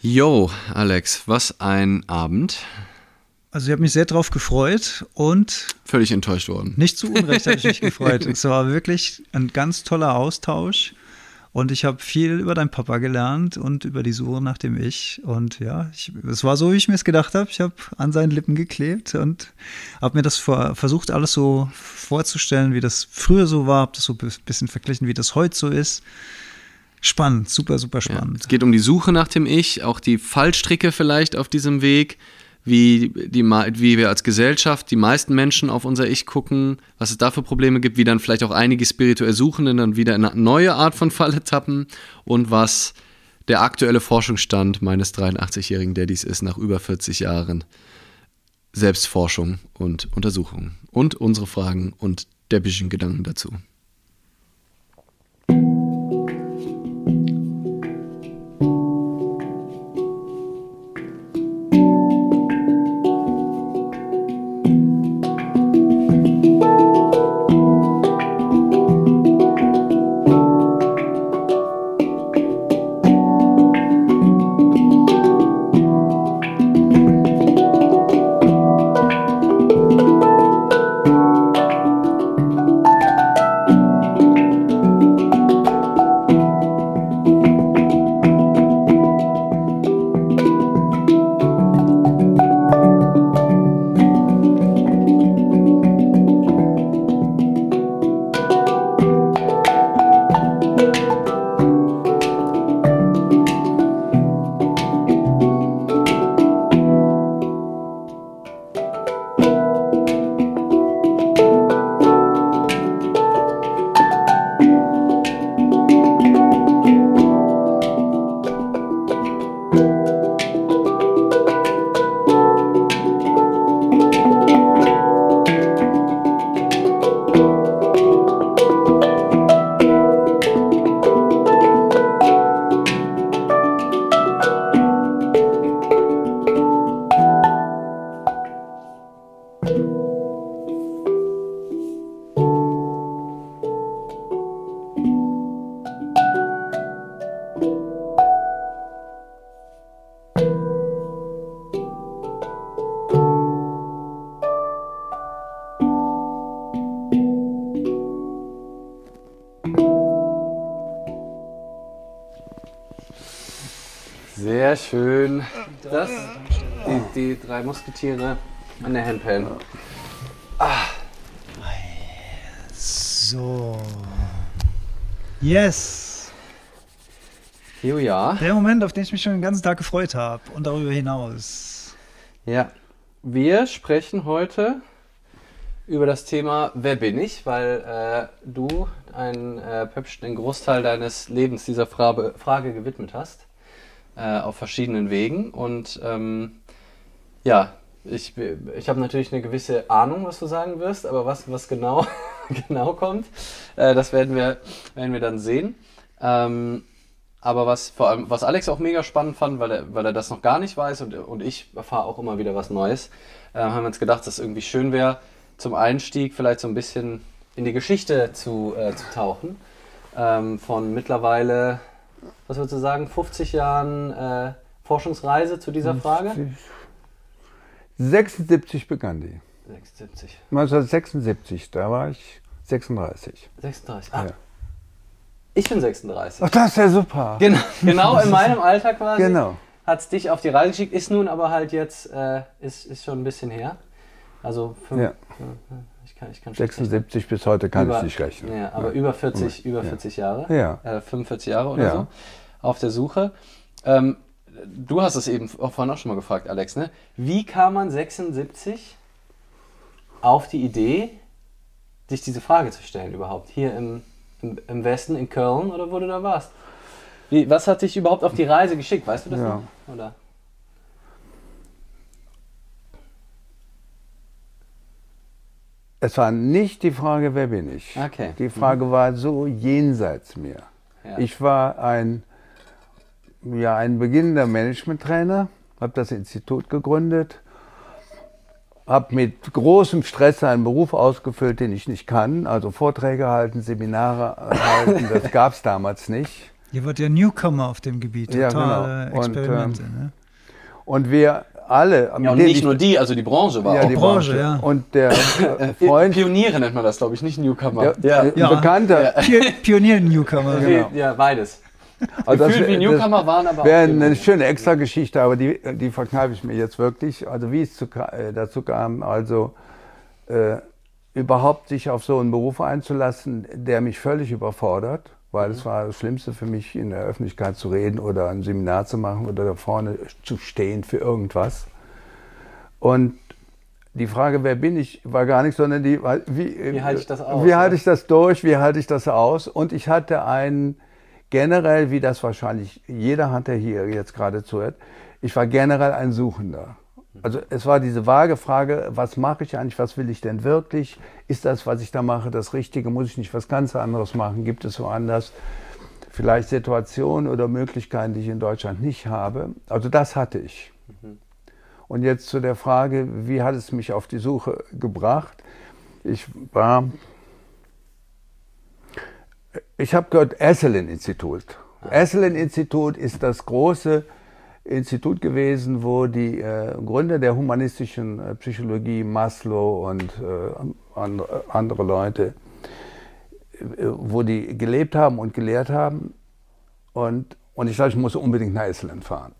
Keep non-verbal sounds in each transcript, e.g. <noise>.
Yo, Alex, was ein Abend. Also ich habe mich sehr drauf gefreut und völlig enttäuscht worden. Nicht zu Unrecht habe ich mich gefreut. <laughs> Es war wirklich ein ganz toller Austausch und ich habe viel über deinen Papa gelernt und über die Suche nach dem Ich. Und ja, ich, es war so, wie ich mir es gedacht habe. Ich habe an seinen Lippen geklebt und habe mir das vor, versucht, alles so vorzustellen, wie das früher so war. Habe das so ein bisschen verglichen, wie das heute so ist. Spannend, super, super spannend. Ja, es geht um die Suche nach dem Ich, auch die Fallstricke vielleicht auf diesem Weg wie, die, wie wir als Gesellschaft, die meisten Menschen auf unser Ich gucken, was es da für Probleme gibt, wie dann vielleicht auch einige spirituell Suchenden dann wieder in eine neue Art von Falle tappen und was der aktuelle Forschungsstand meines 83-jährigen Daddys ist nach über 40 Jahren Selbstforschung und Untersuchung und unsere Fragen und der bisschen Gedanken dazu. Musketiere an der Handpan. Ah. So. Yes. Ja. Der Moment, auf den ich mich schon den ganzen Tag gefreut habe und darüber hinaus. Ja. Wir sprechen heute über das Thema Wer bin ich? Weil äh, du einen, äh, Pöpsch, den Großteil deines Lebens dieser Frage, Frage gewidmet hast. Äh, auf verschiedenen Wegen. Und ähm, ja, ich, ich habe natürlich eine gewisse Ahnung, was du sagen wirst, aber was, was genau, <laughs> genau kommt, äh, das werden wir, werden wir dann sehen. Ähm, aber was vor allem, was Alex auch mega spannend fand, weil er, weil er das noch gar nicht weiß und, und ich erfahre auch immer wieder was Neues, äh, haben wir uns gedacht, dass es irgendwie schön wäre, zum Einstieg vielleicht so ein bisschen in die Geschichte zu, äh, zu tauchen. Ähm, von mittlerweile, was würdest du sagen, 50 Jahren äh, Forschungsreise zu dieser Frage? 76 begann die. 76. 1976, da war ich 36. 36, ah. Ja. Ich bin 36. Ach, das ist ja super. Genau, genau in <laughs> meinem Alter quasi. Genau. Hat es dich auf die Reise geschickt, ist nun aber halt jetzt, äh, ist, ist schon ein bisschen her. Also fünf, ja. ich kann, ich kann 76 bis heute kann über, ich nicht rechnen. Ja, aber ja. über 40, über 40 Jahre. Ja. Äh, 45 Jahre oder so. Auf der Suche. Ähm, du hast es eben auch vorhin auch schon mal gefragt, Alex, ne? Wie kam man 76 auf die Idee, sich diese Frage zu stellen überhaupt? Hier im, im, im Westen, in Köln oder wo du da warst? Wie, was hat dich überhaupt auf die Reise geschickt? Weißt du das ja. noch? Oder? Es war nicht die Frage, wer bin ich. Okay. Die Frage mhm. war so jenseits mir. Ja. Ich war ein ja, ein beginnender Management-Trainer, habe das Institut gegründet, habe mit großem Stress einen Beruf ausgefüllt, den ich nicht kann, also Vorträge halten, Seminare halten, das <laughs> gab es damals nicht. Ihr wart ja Newcomer auf dem Gebiet, totale ja, genau. Experimente. Und, ähm, ne? und wir alle. Ja, und nicht nur die, also die Branche war ja, auch. Die Branche, Branche, ja. Und der <laughs> äh, Freund. Pioniere nennt man das, glaube ich, nicht Newcomer. Der, ja. Ja. Bekannter. Pier Pionier-Newcomer. Genau. Ja, beides. Also Gefühlt wär- wie Newcomer waren, aber Wäre auch eine schöne Extrageschichte, aber die, die verkneife ich mir jetzt wirklich. Also wie es zu, äh, dazu kam, also äh, überhaupt sich auf so einen Beruf einzulassen, der mich völlig überfordert, weil es war das Schlimmste für mich, in der Öffentlichkeit zu reden oder ein Seminar zu machen oder da vorne zu stehen für irgendwas. Und die Frage, wer bin ich, war gar nicht, sondern die, wie, Wie halte ich das aus, Wie halte ich das durch? Wie halte ich das aus? Und ich hatte einen, generell, wie das wahrscheinlich jeder hat, der hier jetzt gerade zuhört, ich war generell ein Suchender. Also es war diese vage Frage, was mache ich eigentlich, was will ich denn wirklich? Ist das, was ich da mache, das Richtige? Muss ich nicht was ganz anderes machen? Gibt es woanders vielleicht Situationen oder Möglichkeiten, die ich in Deutschland nicht habe? Also das hatte ich. Und jetzt zu der Frage, wie hat es mich auf die Suche gebracht? Ich war, ich habe gehört, Esselin-Institut. Esselin-Institut ist das große Institut gewesen, wo die äh, Gründer der humanistischen äh, Psychologie, Maslow und äh, andere, andere Leute, äh, wo die gelebt haben und gelehrt haben. Und, und ich dachte, ich muss unbedingt nach Esselin fahren.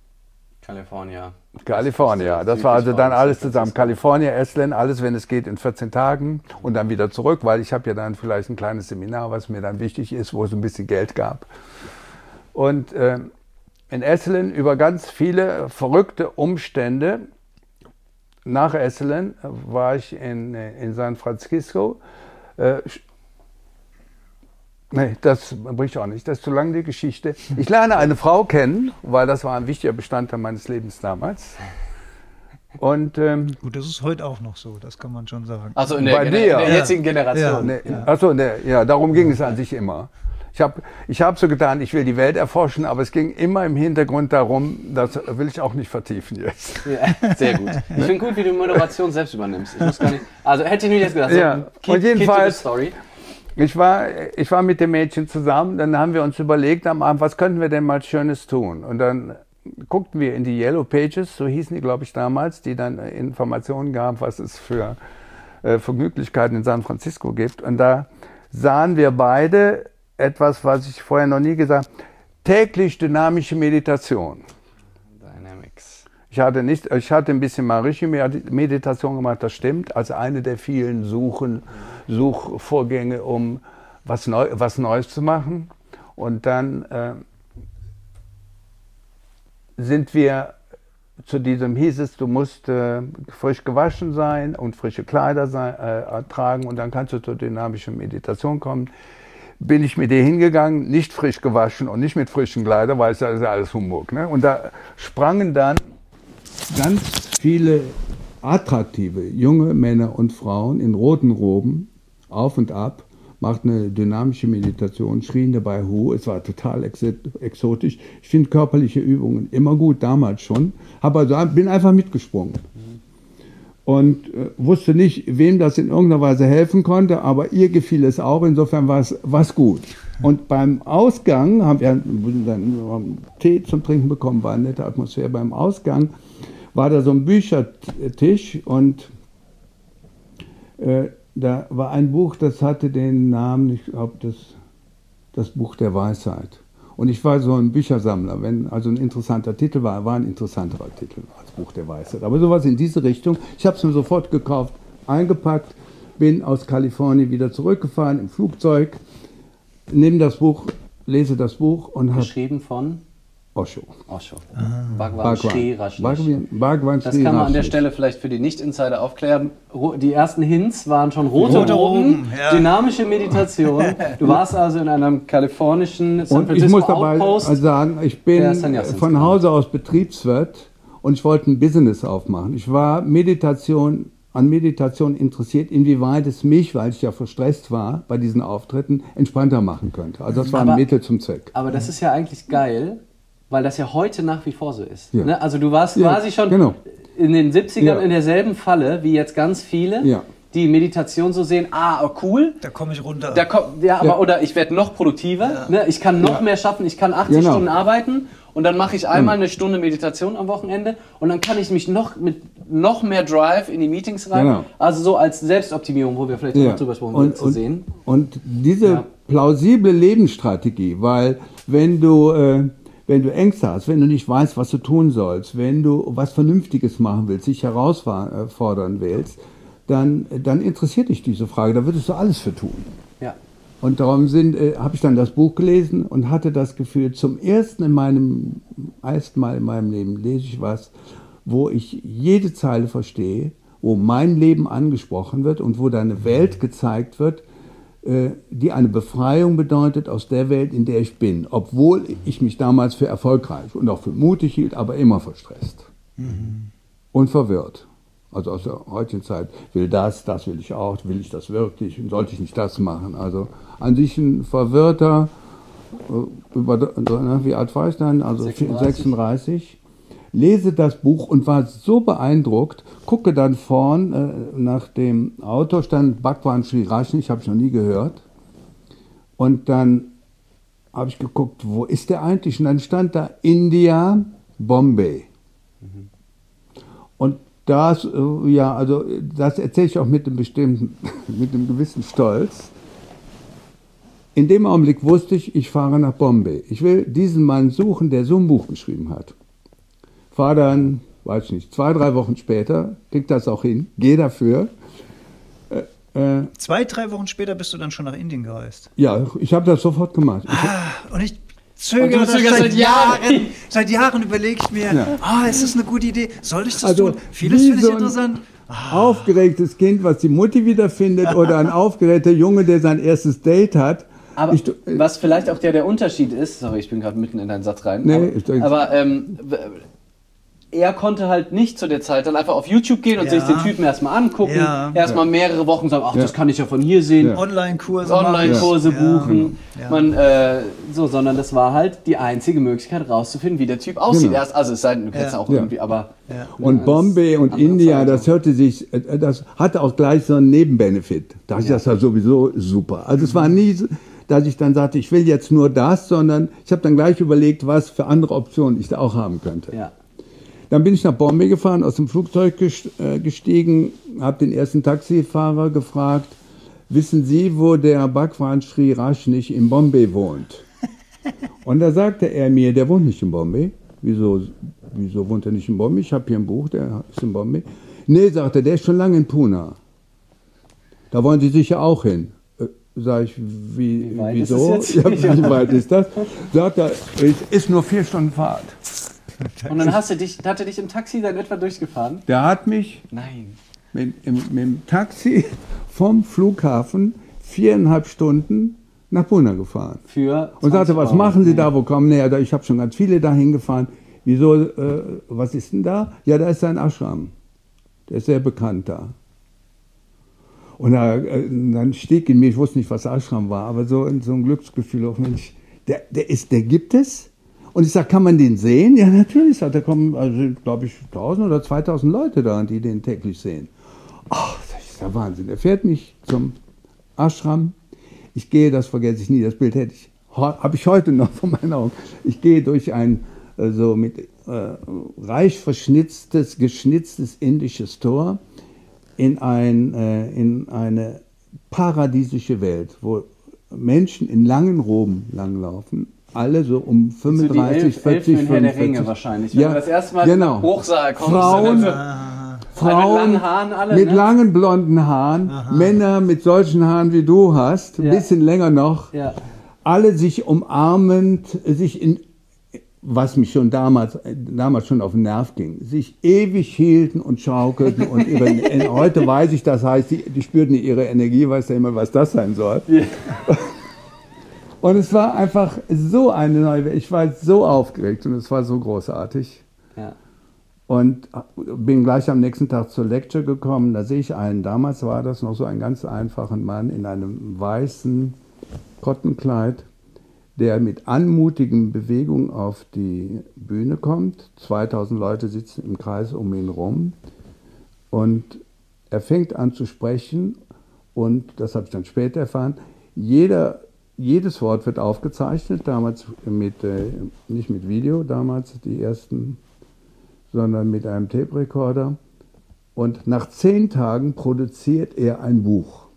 California. California. Das war also dann alles zusammen. California, Esalen, alles, wenn es geht, in 14 Tagen und dann wieder zurück, weil ich habe ja dann vielleicht ein kleines Seminar, was mir dann wichtig ist, wo es ein bisschen Geld gab. Und äh, in Esalen über ganz viele verrückte Umstände. Nach Esalen war ich in, in San Francisco. Äh, Nee, das bricht auch nicht. Das ist zu lang die Geschichte. Ich lerne eine Frau kennen, weil das war ein wichtiger Bestandteil meines Lebens damals. Und ähm, Gut, das ist heute auch noch so, das kann man schon sagen. Also in der, Bei Gener- dir. in der Ja. jetzigen Generation. ne, achso, ne, ja, darum ging es an sich immer. Ich habe ich hab so getan, ich will die Welt erforschen, aber es ging immer im Hintergrund darum, das will ich auch nicht vertiefen jetzt. Ja, sehr gut. Ich finde gut, wie du Moderation selbst übernimmst. Ich muss gar nicht, also hätte ich nicht jetzt gedacht. Ja, So, und keep, jedenfalls- Ich war, ich war mit dem Mädchen zusammen, dann haben wir uns überlegt am Abend, was könnten wir denn mal Schönes tun? Und dann guckten wir in die Yellow Pages, so hießen die, glaube ich, damals, die dann äh, Informationen gaben, was es für äh, Vergnüglichkeiten in San Francisco gibt. Und da sahen wir beide etwas, was ich vorher noch nie gesagt habe, täglich dynamische Meditation. Ich hatte, nicht, ich hatte ein bisschen Marishi-Meditation gemacht, das stimmt, als eine der vielen Suchen, Suchvorgänge, um was, Neu, was Neues zu machen. Und dann äh, sind wir zu diesem, hieß es, du musst äh, frisch gewaschen sein und frische Kleider sein, äh, tragen und dann kannst du zur dynamischen Meditation kommen. Bin ich mit dir hingegangen, nicht frisch gewaschen und nicht mit frischen Kleidern, weil es ist alles Humbug. Ne? Und da sprangen dann ganz viele attraktive junge Männer und Frauen in roten Roben auf und ab, machten eine dynamische Meditation, schrien dabei Hu. Es war total exo- exotisch. Ich finde körperliche Übungen immer gut, damals schon. Also, bin einfach mitgesprungen. Und äh, wusste nicht, wem das in irgendeiner Weise helfen konnte, aber ihr gefiel es auch. Insofern war es gut. Und beim Ausgang haben wir dann Tee zum Trinken bekommen, war eine nette Atmosphäre. Beim Ausgang war da so ein Büchertisch und äh, da war ein Buch, das hatte den Namen, ich glaube, das, das Buch der Weisheit. Und ich war so ein Büchersammler. Wenn also ein interessanter Titel war, war ein interessanterer Titel als Buch der Weisheit. Aber sowas in diese Richtung. Ich habe es mir sofort gekauft, eingepackt, bin aus Kalifornien wieder zurückgefahren im Flugzeug, nehme das Buch, lese das Buch und habe Geschrieben von Osho. Osho. Bhagwan Sri Rajneesh. Bhagwan, Bhagwan Das Sri kann man an der. Stelle vielleicht für die Nicht-Insider aufklären. Die ersten Hints waren schon rote, Rote Roben, ja. dynamische Meditation. <laughs> Du warst also in einem kalifornischen San Und ich Francisco muss dabei Outpost. sagen, ich bin von. Hause aus Betriebswirt und ich wollte ein Business aufmachen. Ich war Meditation, an Meditation interessiert, inwieweit es mich, weil ich ja verstresst war bei diesen Auftritten, entspannter machen könnte. Also das war Aber- ein Mittel zum Zweck. Aber das ist ja eigentlich geil, weil das ja heute nach wie vor so ist. Ja. Ne? Also du warst Ja, quasi schon genau. in den 70ern Ja. in derselben Falle wie jetzt ganz viele. Ja. die Meditation so sehen, ah, oh, cool. Da komme ich runter. Da komm, ja, aber, ja. Oder ich werde noch produktiver. Ja. Ne? Ich kann noch ja. mehr schaffen. Ich kann 80 genau. Stunden arbeiten und dann mache ich einmal eine Stunde Meditation am Wochenende und dann kann ich mich noch mit noch mehr Drive in die Meetings rein. Genau. Also so als Selbstoptimierung, wo wir vielleicht noch drüber sprechen, und, zu sehen. Und diese plausible Lebensstrategie, weil wenn du äh, wenn du Ängste hast, wenn du nicht weißt, was du tun sollst, wenn du was Vernünftiges machen willst, dich herausfordern willst, dann, dann interessiert dich diese Frage, da würdest du alles für tun. Ja. Und darum äh, habe ich dann das Buch gelesen und hatte das Gefühl, zum ersten in meinem, ersten Mal in meinem Leben lese ich was, wo ich jede Zeile verstehe, wo mein Leben angesprochen wird und wo da eine Welt gezeigt wird, die eine Befreiung bedeutet aus der Welt, in der ich bin, obwohl ich mich damals für erfolgreich und auch für mutig hielt, aber immer verstresst mhm. und verwirrt. Also aus der heutigen Zeit will das, das will ich auch, will ich das wirklich und sollte ich nicht das machen. Also an sich ein verwirrter, äh, über, wie alt war ich dann? Also 36. 36. Lese das Buch und war so beeindruckt, gucke dann vorn äh, nach dem Autor stand Bhagwan Sri Rajneesh, habe ich noch nie gehört. Und dann habe ich geguckt, wo ist der eigentlich? Und dann stand da India, Bombay. Mhm. Und das, äh, ja, also das erzähle ich auch mit einem bestimmten, <laughs> mit einem gewissen Stolz. In dem Augenblick wusste ich, ich fahre nach Bombay. Ich will diesen Mann suchen, der so ein Buch geschrieben hat. Fahre dann, weiß ich nicht, zwei, drei Wochen später, krieg das auch hin, gehe dafür. Äh, äh, zwei, drei Wochen später bist du dann schon nach Indien gereist. Ja, ich habe das sofort gemacht. Ah, und ich zögere das seit Jahren. Seit Jahren überlege ich mir, ja. ah, ist das eine gute Idee? Soll ich das also, tun? Vieles finde ich interessant. Ah. Aufgeregtes Kind, was die Mutti wiederfindet, oder ein <laughs> aufgeregter Junge, der sein erstes Date hat. Aber ich, was vielleicht auch der, der Unterschied ist, sorry, ich bin gerade mitten in deinen Satz rein. Nee, aber, aber ähm, er konnte halt nicht zu der Zeit dann einfach auf YouTube gehen und ja. sich den Typen erstmal angucken, ja. erstmal mehrere Wochen sagen, ach, das kann ich ja von hier sehen. Online-Kurse Online-Kurse buchen. Man, äh, so, sondern das war halt die einzige Möglichkeit rauszufinden, wie der Typ aussieht. Genau. Erst, also es sei denn, du kennst auch irgendwie, aber. Und Bombay und India, Zeit. das hörte sich, äh, das hatte auch gleich so einen Nebenbenefit. Das, das war sowieso super. Also es war nie dass ich dann sagte, ich will jetzt nur das, sondern ich habe dann gleich überlegt, was für andere Optionen ich da auch haben könnte. Ja. Dann bin ich nach Bombay gefahren, aus dem Flugzeug äh, gestiegen, habe den ersten Taxifahrer gefragt, wissen Sie, wo der Bhagwan Sri Rajneesh in Bombay wohnt? <laughs> Und da sagte er mir, der wohnt nicht in Bombay. Wieso, wieso wohnt er nicht in Bombay? Ich habe hier ein Buch, der ist in Bombay. Nee, sagte er, der ist schon lange in Pune. Da wollen Sie sicher auch hin. Äh, sag ich, wie, wie wieso? Ist <laughs> ja, wie weit ist das? <laughs> Sagt er, es ist nur vier Stunden Fahrt. Und dann hast du dich, hat er dich im Taxi dann etwa durchgefahren? Der hat mich Nein. Mit, im, mit dem Taxi vom Flughafen viereinhalb Stunden nach Pune gefahren. Für und sagte, was machen Sie da, wo kommen? Nee, ich habe schon ganz viele dahin gefahren. Wieso, äh, was ist denn da? Ja, da ist ein Ashram. Der ist sehr bekannt da. Und da, äh, dann stieg in mir, ich wusste nicht, was Ashram war, aber so, so ein Glücksgefühl auf Mensch, der, der, ist, der gibt es? Und ich sage, kann man den sehen? Ja, natürlich. Da kommen, also, glaube ich, 1000 oder 2000 Leute da, die den täglich sehen. Ach, das ist der Wahnsinn. Er fährt mich zum Ashram. Ich gehe, das vergesse ich nie, das Bild hätte ich, habe ich heute noch vor meinen Augen. Ich gehe durch ein äh, so mit äh, reich verschnitztes, geschnitztes indisches Tor in, ein, äh, in eine paradiesische Welt, wo Menschen in langen Roben langlaufen alle so um 35, so Elf, 40, Elfen 45. der Ringe wahrscheinlich. Wenn ja, das erste Mal genau. Hochsaal kommt, Frauen, ah. Frauen mit langen Haaren, alle, mit ne? langen blonden Haaren, Aha. Männer mit solchen Haaren wie du hast, ein ja. bisschen länger noch, ja. alle sich umarmend, sich in was mich schon damals, damals schon auf den Nerv ging, sich ewig hielten und schaukelten und ihre, <laughs> heute weiß ich, das heißt, die, die spürten ihre Energie, weiß ja immer, was das sein soll. Ja. <laughs> Und es war einfach so eine neue Welt. Ich war so aufgeregt und es war so großartig. Ja. Und bin gleich am nächsten Tag zur Lecture gekommen. Da sehe ich einen, damals war das noch so ein ganz einfachen Mann in einem weißen Kottenkleid, der mit anmutigen Bewegungen auf die Bühne kommt. 2000 Leute sitzen im Kreis um ihn rum. Und er fängt an zu sprechen und, das habe ich dann später erfahren, jeder, jedes Wort wird aufgezeichnet, damals mit, äh, nicht mit Video, damals die ersten, sondern mit einem Tape-Recorder. Und nach zehn Tagen produziert er ein Buch.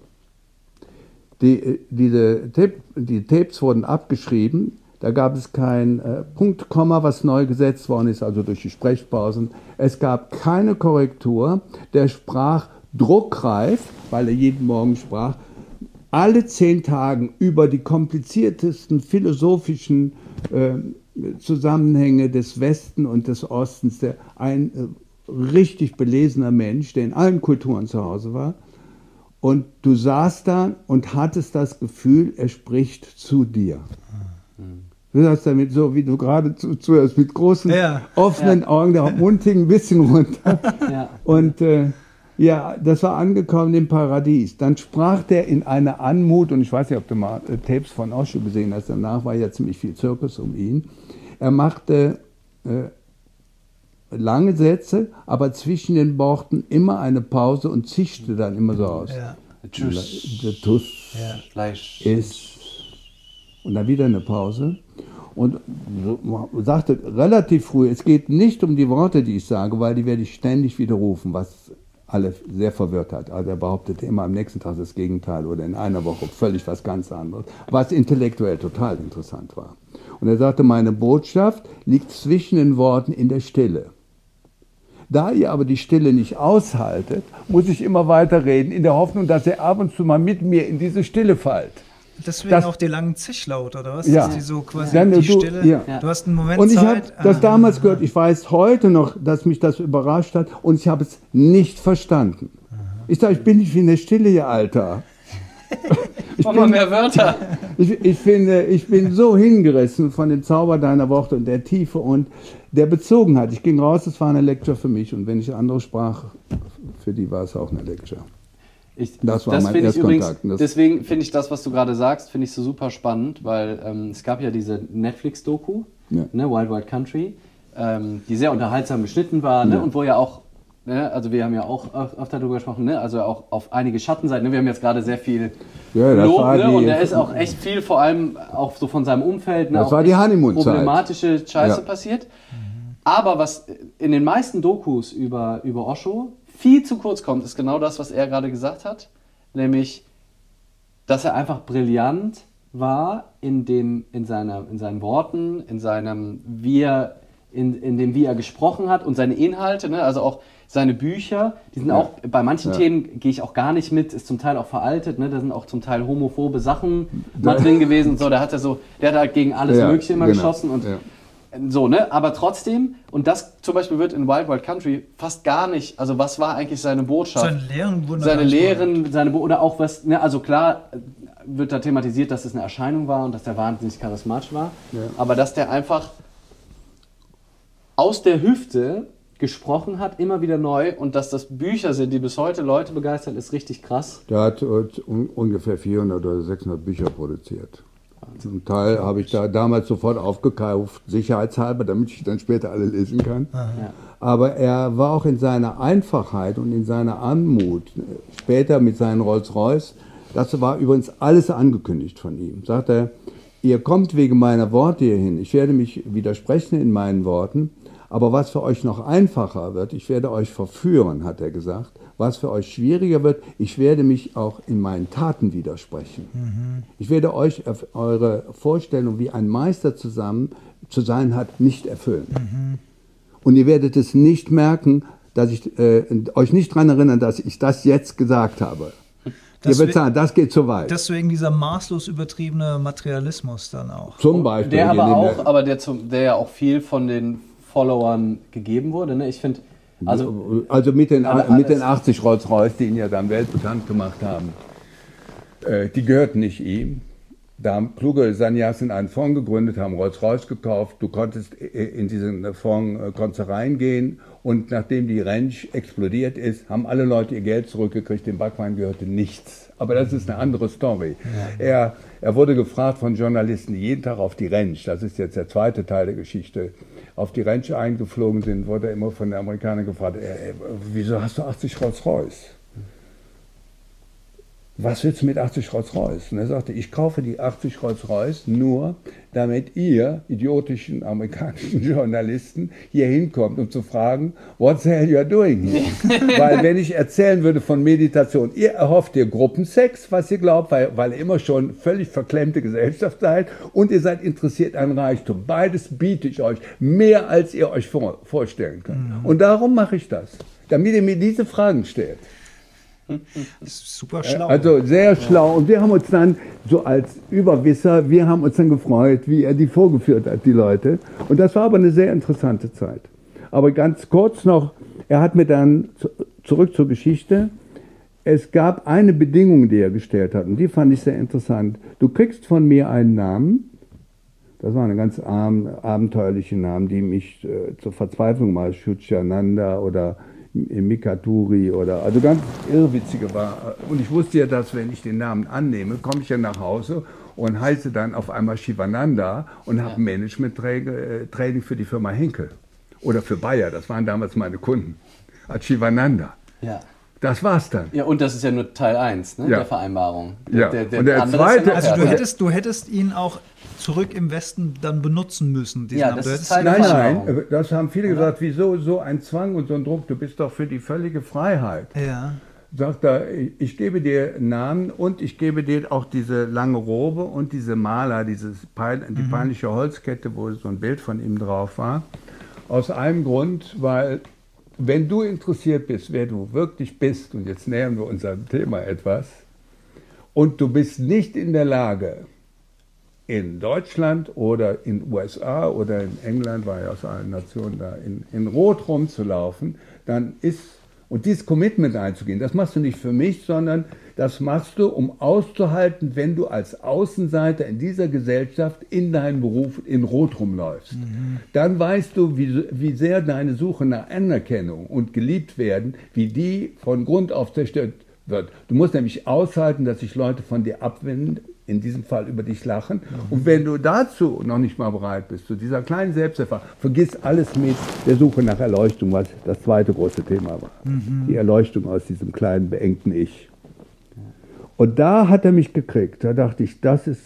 Die, äh, diese Tape, die Tapes wurden abgeschrieben, da gab es kein äh, Punkt, Komma, was neu gesetzt worden ist, also durch die Sprechpausen. Es gab keine Korrektur. Der sprach druckreif, weil er jeden Morgen sprach, alle zehn Tagen über die kompliziertesten philosophischen äh, Zusammenhänge des Westen und des Ostens. Der, ein äh, richtig belesener Mensch, der in allen Kulturen zu Hause war. Und du saßt da und hattest das Gefühl, er spricht zu dir. Du sagst damit so, wie du gerade zu, zuhörst, mit großen, ja. offenen ja. Augen, der Mund hing ein bisschen runter. Ja. Und äh, ja, das war angekommen im Paradies. Dann sprach der in einer Anmut, und ich weiß nicht, ob du mal äh, Tapes von Osho gesehen hast, danach war ja ziemlich viel Zirkus um ihn. Er machte äh, lange Sätze, aber zwischen den Worten immer eine Pause und zischte dann immer so aus. Ja. Tschüss. Tuss ja. Fleisch ist. Und dann wieder eine Pause und sagte relativ früh, es geht nicht um die Worte, die ich sage, weil die werde ich ständig widerrufen, was alle sehr verwirrt hat. Also er behauptete immer am nächsten Tag das Gegenteil oder in einer Woche völlig was ganz anderes, was intellektuell total interessant war. Und er sagte, meine Botschaft liegt zwischen den Worten in der Stille. Da ihr aber die Stille nicht aushaltet, muss ich immer weiter reden, in der Hoffnung, dass ihr ab und zu mal mit mir in diese Stille fallt. Deswegen das, auch die langen Zischlaut, oder was? Ja. Dass die so quasi ja. die du, Stille. Ja. Du hast einen Moment Und ich habe das ah, damals gehört. Ich weiß heute noch, dass mich das überrascht hat und ich habe es nicht verstanden. Aha. Ich sage, ich bin nicht wie in der Stille, ihr Alter. <laughs> Ich Mach mal mehr Wörter. Ich, ich, finde, ich bin so hingerissen von dem Zauber deiner Worte und der Tiefe und der Bezogenheit. Ich ging raus, es war eine Lecture für mich und wenn ich andere sprach, für die war es auch eine Lecture. Ich, das war das mein Erstkontakt. Übrigens, deswegen finde ich das, was du gerade sagst, finde ich so super spannend, weil ähm, es gab ja diese Netflix-Doku, ja. ne, Wild Wild Country, ähm, die sehr unterhaltsam geschnitten war ne, ja. und wo ja auch, ne, also wir haben ja auch oft darüber gesprochen, ne, also auch auf einige Schattenseiten. Ne, wir haben jetzt gerade sehr viel ja, Lob ne, und er ist auch echt viel, vor allem auch so von seinem Umfeld, ne, das war die problematische Scheiße passiert. Aber was in den meisten Dokus über, über Osho viel zu kurz kommt, ist genau das, was er gerade gesagt hat. Nämlich, dass er einfach brillant war in, den, in, seiner, in seinen Worten, in seinem, wie er, in, in dem, wie er gesprochen hat und seine Inhalte, ne? also auch seine Bücher, die sind ja. auch, bei manchen ja. Themen gehe ich auch gar nicht mit, ist zum Teil auch veraltet, ne? da sind auch zum Teil homophobe Sachen mal drin gewesen und so, da hat er so, der hat halt gegen alles ja, Mögliche immer genau. geschossen und so, ne? Aber trotzdem, und das zum Beispiel wird in Wild Wild Country fast gar nicht, also was war eigentlich seine Botschaft? Seine Lehren wurden Seine Lehren, seine Bo oder auch was, ne? Also klar wird da thematisiert, dass es eine Erscheinung war und dass der wahnsinnig charismatisch war. Ja. Aber dass der einfach aus der Hüfte gesprochen hat, immer wieder neu und dass das Bücher sind, die bis heute Leute begeistern, ist richtig krass. Der hat ungefähr 400 oder 600 Bücher produziert. Zum Teil habe ich da damals sofort aufgekauft, sicherheitshalber, damit ich dann später alle lesen kann. Ja. Aber er war auch in seiner Einfachheit und in seiner Anmut, später mit seinen Rolls-Royce, das war übrigens alles angekündigt von ihm. Sagt er, ihr kommt wegen meiner Worte hierhin, ich werde mich widersprechen in meinen Worten, aber was für euch noch einfacher wird, ich werde euch verführen, hat er gesagt. Was für euch schwieriger wird, ich werde mich auch in meinen Taten widersprechen. Mhm. Ich werde euch eure Vorstellung, wie ein Meister zusammen zu sein hat, nicht erfüllen. Mhm. Und ihr werdet es nicht merken, dass ich äh, euch nicht daran erinnern, dass ich das jetzt gesagt habe. Das, ihr bezahlt, das geht zu weit. Deswegen dieser maßlos übertriebene Materialismus dann auch. Zum Beispiel. Der aber auch, aber der, zum, der ja auch viel von den Followern gegeben wurde. Ne? Ich finde, also, also mit, den, mit den 80 Rolls-Royce, die ihn ja dann weltbekannt gemacht haben, äh, die gehörten nicht ihm. Da haben kluge Sanyas in einen Fonds gegründet, haben Rolls-Royce gekauft. Du konntest in diesen Fonds äh, konntest reingehen und nachdem die Ranch explodiert ist, haben alle Leute ihr Geld zurückgekriegt. Dem Backwein gehörte nichts. Aber das ist eine andere Story. Ja. Er, er wurde gefragt von Journalisten jeden Tag auf die Ranch. Das ist jetzt der zweite Teil der Geschichte auf die Ranch eingeflogen sind, wurde er immer von den Amerikanern gefragt, ey, wieso hast du 80 Rolls-Royce? Was willst du mit 80 Rolls-Royce? Und er sagte, ich kaufe die 80 Rolls-Royce nur, damit ihr idiotischen amerikanischen <laughs> Journalisten hier hinkommt, um zu fragen, what the hell you are doing here? <laughs> weil wenn ich erzählen würde von Meditation, ihr erhofft ihr Gruppensex, was ihr glaubt, weil, weil ihr immer schon völlig verklemmte Gesellschaft seid und ihr seid interessiert an Reichtum. Beides biete ich euch, mehr als ihr euch vor, vorstellen könnt. Mhm. Und darum mache ich das, damit ihr mir diese Fragen stellt. Super schlau. Also sehr schlau. Und wir haben uns dann so als Überwisser, wir haben uns dann gefreut, wie er die vorgeführt hat, die Leute. Und das war aber eine sehr interessante Zeit. Aber ganz kurz noch, er hat mir dann, zurück zur Geschichte, es gab eine Bedingung, die er gestellt hat, und die fand ich sehr interessant. Du kriegst von mir einen Namen, das war eine ganz abenteuerliche Namen, die mich äh, zur Verzweiflung mal Shuchananda oder Mikaturi oder also ganz irrwitzige war. Und ich wusste ja, dass wenn ich den Namen annehme, komme ich ja nach Hause und heiße dann auf einmal Shivananda und habe ja. Management-Training äh, für die Firma Henkel oder für Bayer. Das waren damals meine Kunden als Shivananda. Ja. Das war's dann. Ja, und das ist ja nur Teil 1 ne, ja. der Vereinbarung. ja. Der, der und der zweite. Also du hättest, du hättest ihn auch zurück im Westen dann benutzen müssen. Ja, das ist Teil nein, nein, das haben viele gesagt, wieso so ein Zwang und so ein Druck? Du bist doch für die völlige Freiheit. Ja. Sagt er, ich gebe dir Namen und ich gebe dir auch diese lange Robe und diese Maler, dieses Pein, die mhm. peinliche Holzkette, wo so ein Bild von ihm drauf war. Aus einem Grund, weil wenn du interessiert bist, wer du wirklich bist, und jetzt nähern wir unserem Thema etwas, und du bist nicht in der Lage, in Deutschland oder in USA oder in England, war ja aus allen Nationen da, in, in Rot rumzulaufen, dann ist, und dieses Commitment einzugehen, das machst du nicht für mich, sondern das machst du, um auszuhalten, wenn du als Außenseiter in dieser Gesellschaft in deinem Beruf in Rot rumläufst. Mhm. Dann weißt du, wie, wie sehr deine Suche nach Anerkennung und geliebt werden, wie die von Grund auf zerstört wird. Du musst nämlich aushalten, dass sich Leute von dir abwenden, in diesem Fall über dich lachen. Mhm. Und wenn du dazu noch nicht mal bereit bist, zu dieser kleinen Selbsterfahrung, vergiss alles mit der Suche nach Erleuchtung, was das zweite große Thema war. Mhm. Die Erleuchtung aus diesem kleinen, beengten Ich. Und da hat er mich gekriegt. Da dachte ich, das ist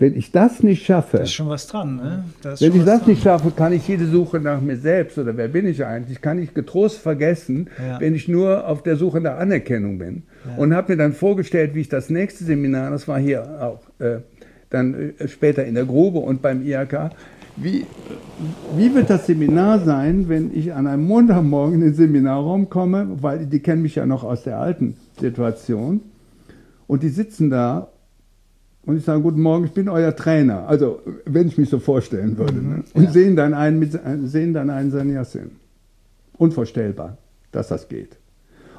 wenn ich das nicht schaffe. Da ist schon was dran, ne? wenn ich das dran. nicht schaffe, kann ich jede Suche nach mir selbst oder wer bin ich eigentlich, kann ich getrost vergessen, ja. wenn ich nur auf der Suche nach Anerkennung bin. Ja. Und habe mir dann vorgestellt, wie ich das nächste Seminar, das war hier auch, äh, dann äh, später in der Grube und beim IHK, wie, wie wird das Seminar sein, wenn ich an einem Montagmorgen in den Seminarraum komme, weil die kennen mich ja noch aus der alten Situation, und die sitzen da und ich sage, guten Morgen, ich bin euer Trainer. Also, wenn ich mich so vorstellen würde. Mhm, ne? Und ja. sehen, dann einen mit, sehen dann einen Sannyasin. Unvorstellbar, dass das geht.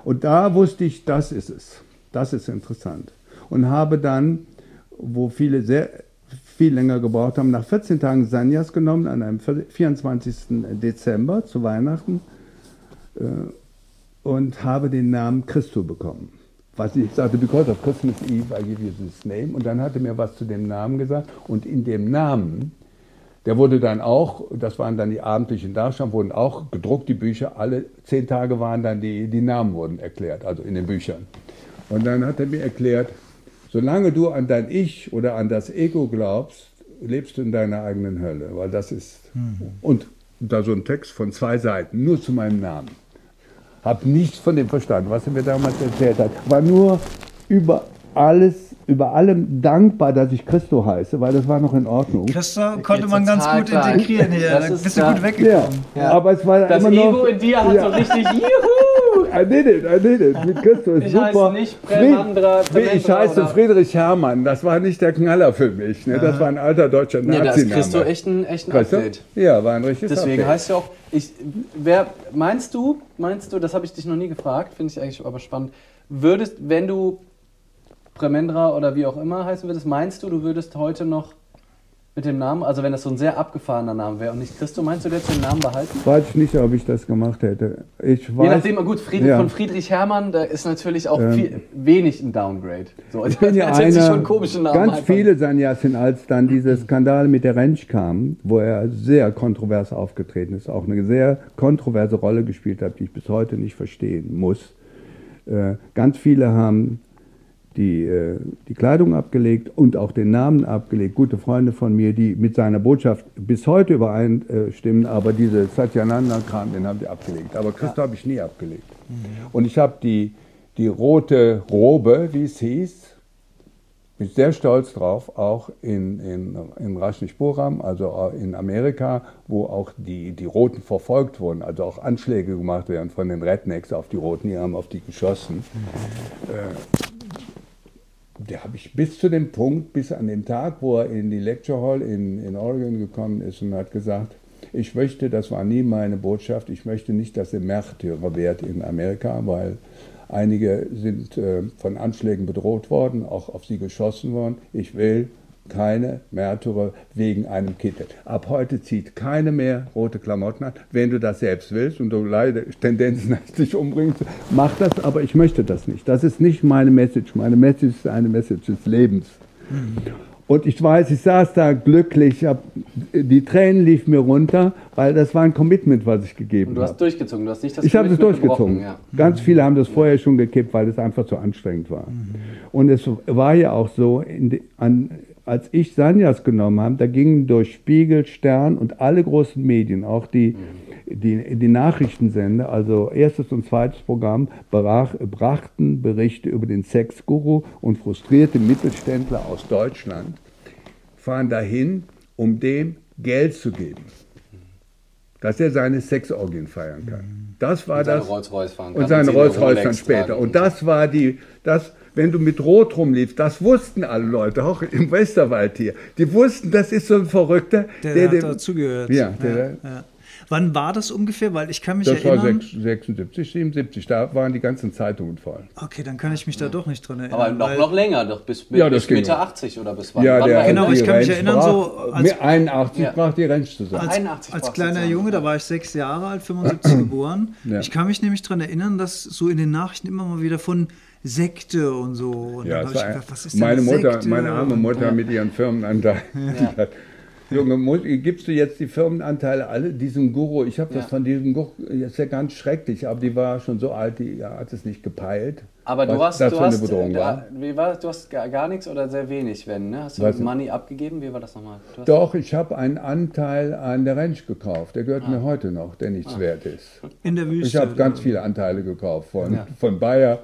Und da wusste ich, das ist es. Das ist interessant. Und habe dann, wo viele sehr viel länger gebraucht haben, nach 14 Tagen Sanyas genommen, an einem 24. Dezember zu Weihnachten, äh, und habe den Namen Christo bekommen was ich sagte, because of Christmas Eve, I give you this name. Und dann hat er mir was zu dem Namen gesagt. Und in dem Namen, der wurde dann auch, das waren dann die abendlichen Darstellungen, wurden auch gedruckt, die Bücher. Alle zehn Tage waren dann die, die Namen wurden erklärt, also in den Büchern. Und dann hat er mir erklärt, solange du an dein Ich oder an das Ego glaubst, lebst du in deiner eigenen Hölle, weil das ist. Mhm. Und da so ein Text von zwei Seiten, nur zu meinem Namen. Habe nichts von dem verstanden, was er mir damals erzählt hat. War nur über alles, über allem dankbar, dass ich Christo heiße, weil das war noch in Ordnung. Christo konnte man ganz gut klar. integrieren hier. Da bist du gut weggekommen. Ja, ja. Aber es war das immer Ego in dir hat ja. so richtig Juhu! I did it, I did it. Mit Christo ist ich super. nicht Premandra, ich heiße Friedrich Hermann. Das war nicht der Knaller für mich. Ne? Das war ein alter deutscher Nazi. Ja, da ist Christo echt ein, echt ein Update. Ja, war ein richtiges Deswegen Update. heißt ja auch, ich, wer, meinst du, meinst du, das habe ich dich noch nie gefragt, finde ich eigentlich aber spannend, würdest, wenn du Premendra oder wie auch immer heißen würdest, meinst du, du würdest heute noch mit dem Namen, also wenn das so ein sehr abgefahrener Name wäre und nicht Christo, meinst du, hättest den Namen behalten? Weiß ich nicht, ob ich das gemacht hätte. Ich weiß, Je nachdem, gut, Friedrich, ja. von Friedrich Hermann, da ist natürlich auch ähm, viel, wenig ein Downgrade. So, ich bin ja <laughs> einer, schon komische Namen ganz viele Sanyasin, als dann dieser Skandal mit der Rentsch kam, wo er sehr kontrovers aufgetreten ist, auch eine sehr kontroverse Rolle gespielt hat, die ich bis heute nicht verstehen muss. Äh, ganz viele haben die, äh, die Kleidung abgelegt und auch den Namen abgelegt. Gute Freunde von mir, die mit seiner Botschaft bis heute übereinstimmen, aber diese Satyananda-Kram, den haben die abgelegt. Aber Christo ja. habe ich nie abgelegt. Mhm. Und ich habe die, die rote Robe, wie es hieß, bin sehr stolz drauf, auch in, in, in Rashnipuram, also in Amerika, wo auch die, die Roten verfolgt wurden, also auch Anschläge gemacht werden von den Rednecks auf die Roten, die haben auf die geschossen. Mhm. Äh, der habe ich bis zu dem Punkt, bis an den Tag, wo er in die Lecture Hall in, in Oregon gekommen ist und hat gesagt, ich möchte, das war nie meine Botschaft, ich möchte nicht, dass ihr Märtyrer werdet in Amerika, weil Einige sind äh, von Anschlägen bedroht worden, auch auf sie geschossen worden. Ich will keine Märtyrer wegen einem Kittel. Ab heute zieht keine mehr rote Klamotten an. Wenn du das selbst willst und du leider Tendenzen <laughs> hast, dich umbringen, mach das, aber ich möchte das nicht. Das ist nicht meine Message. Meine Message ist eine Message des Lebens. Mhm. Und ich weiß, ich saß da glücklich, hab, die Tränen liefen mir runter, weil das war ein Commitment, was ich gegeben habe. Du hast hab. durchgezogen, du hast nicht das Ich habe es durchgezogen. Ja. Ganz viele haben das vorher schon gekippt, weil es einfach zu anstrengend war. Mhm. Und es war ja auch so, die, an, als ich Sanjas genommen habe, da gingen durch Spiegel, Stern und alle großen Medien, auch die die, die Nachrichtensender, also erstes und zweites Programm, brach, brachten Berichte über den Sexguru und frustrierte Mittelständler aus Deutschland fahren dahin, um dem Geld zu geben, dass er seine Sexorgien feiern kann. Das war und das. Rolls fahren kann und seine Rolls-Royce dann später. Und das war die, das, wenn du mit Rot rumliefst, das wussten alle Leute, auch im Westerwald hier. Die wussten, das ist so ein Verrückter, der, der, der dazugehört. Ja, der, ja, ja. Wann war das ungefähr? Weil ich kann mich das erinnern. Das war 76, 77. Da waren die ganzen Zeitungen voll. Okay, dann kann ich mich da doch nicht dran erinnern. Aber noch, noch länger, doch bis, ja, bis Mitte 80 oder bis wann? Ja, wann der, genau, ich kann mich erinnern, brach, so. Als, 81 ja. brach die Ranch zusammen. Als, 81 als kleiner Junge, da war ich sechs Jahre alt, 75 <clears throat> geboren. Ja. Ich kann mich nämlich daran erinnern, dass so in den Nachrichten immer mal wieder von Sekte und so. Und ja, dann ich gedacht, was ist denn meine Mutter, Sekte? meine arme Mutter ja. mit ihren Firmenanteil. Ja. <laughs> Junge, gibst du jetzt die Firmenanteile alle diesem Guru? Ich habe das ja. von diesem Guru, das ist ja ganz schrecklich, aber die war schon so alt, die ja, hat es nicht gepeilt. Aber du hast, du hast, war. Wie war du hast gar, gar, nichts oder sehr wenig, wenn, ne? Hast du Was? Money abgegeben? Wie war das nochmal? Doch, ich habe einen Anteil an der Ranch gekauft. Der gehört ah. mir heute noch, der nichts ah. wert ist. In der Wüste. Ich habe ganz viele Anteile gekauft von, ja. von Bayer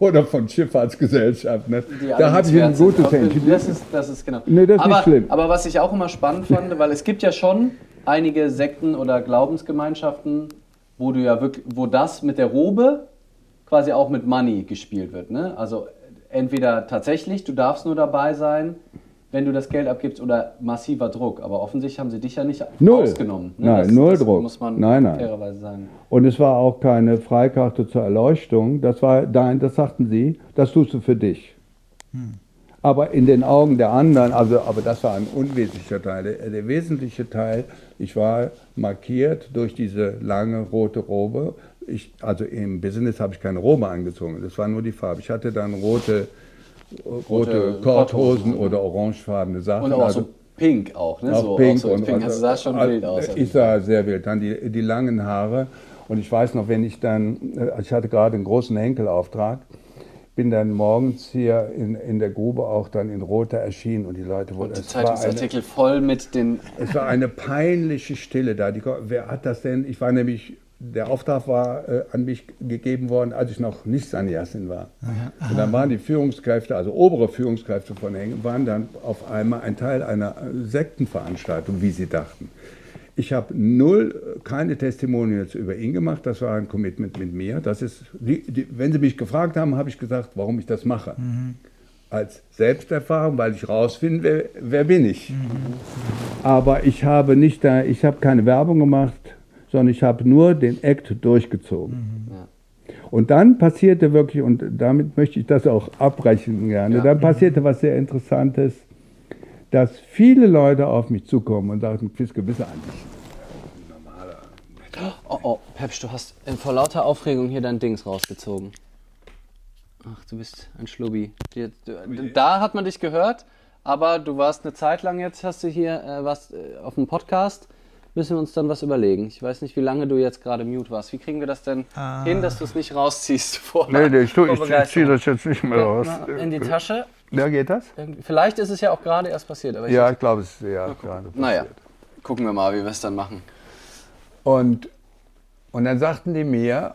oder von Schifffahrtsgesellschaften. Ne? Da habe ich ein gutes Händchen. Das ist, das ist genau. Nee, das ist aber, nicht schlimm. Aber was ich auch immer spannend fand, weil es gibt ja schon einige Sekten oder Glaubensgemeinschaften, wo du ja wirklich, wo das mit der Robe quasi auch mit Money gespielt wird. Ne? Also entweder tatsächlich, du darfst nur dabei sein, wenn du das Geld abgibst oder massiver Druck. Aber offensichtlich haben sie dich ja nicht null. ausgenommen. Ne? Nein, das, null das Druck. muss man nein, nein. fairerweise sagen. Und es war auch keine Freikarte zur Erleuchtung. Das war, nein, das sagten sie, das tust du für dich. Hm. Aber in den Augen der anderen, also, aber das war ein unwesentlicher Teil. Der, der wesentliche Teil, ich war markiert durch diese lange rote Robe. Ich, also im Business habe ich keine Robe angezogen, das war nur die Farbe. Ich hatte dann rote rote Korthosen oder orangefarbene Sachen. Und auch also, so pink auch, ne? Auch so, pink. Auch so und, pink. Also sah schon wild aus. Ich sah sehr wild. Dann die, die langen Haare. Und ich weiß noch, wenn ich dann, äh, ich hatte gerade einen großen Henkelauftrag, bin dann morgens hier in, in der Grube auch dann in Roter erschienen und die Leute wurden. Und die Zeitungsartikel voll mit den. Es war eine peinliche Stille da. Die, wer hat das denn? Ich war nämlich der Auftrag war äh, an mich gegeben worden, als ich noch nicht Sannyasin war. Aha. Und dann waren die Führungskräfte, also obere Führungskräfte von Hengen, waren dann auf einmal ein Teil einer Sektenveranstaltung, wie sie dachten. Ich habe null, keine Testimonials über ihn gemacht, das war ein Commitment mit mir. Das ist, die, die, wenn sie mich gefragt haben, habe ich gesagt, warum ich das mache. Mhm. Als Selbsterfahrung, weil ich rausfinde, wer, wer bin ich. Mhm. Aber ich habe nicht da, ich habe keine Werbung gemacht, sondern ich habe nur den Act durchgezogen. Mhm. Ja. Und dann passierte wirklich, und damit möchte ich das auch abbrechen gerne, ja. dann passierte was sehr Interessantes, dass viele Leute auf mich zukommen und sagen, Fiske, bist du eigentlich Oh, oh, Pepsch, du hast vor lauter Aufregung hier dein Dings rausgezogen. Ach, du bist ein Schlubbi. Da hat man dich gehört, aber du warst eine Zeit lang jetzt, hast du hier, äh, warst äh, auf dem Podcast müssen wir uns dann was überlegen. Ich weiß nicht, wie lange du jetzt gerade mute warst. Wie kriegen wir das denn ah. hin, dass du es nicht rausziehst? Vor nee, nee, ich, ich, ich ziehe das jetzt nicht mehr raus. In die Tasche. Ja, geht das? Vielleicht ist es ja auch gerade erst passiert. Aber ich ja, ich glaube, es ist ja gerade passiert. Naja, gucken wir mal, wie wir es dann machen. Und, und dann sagten die mir,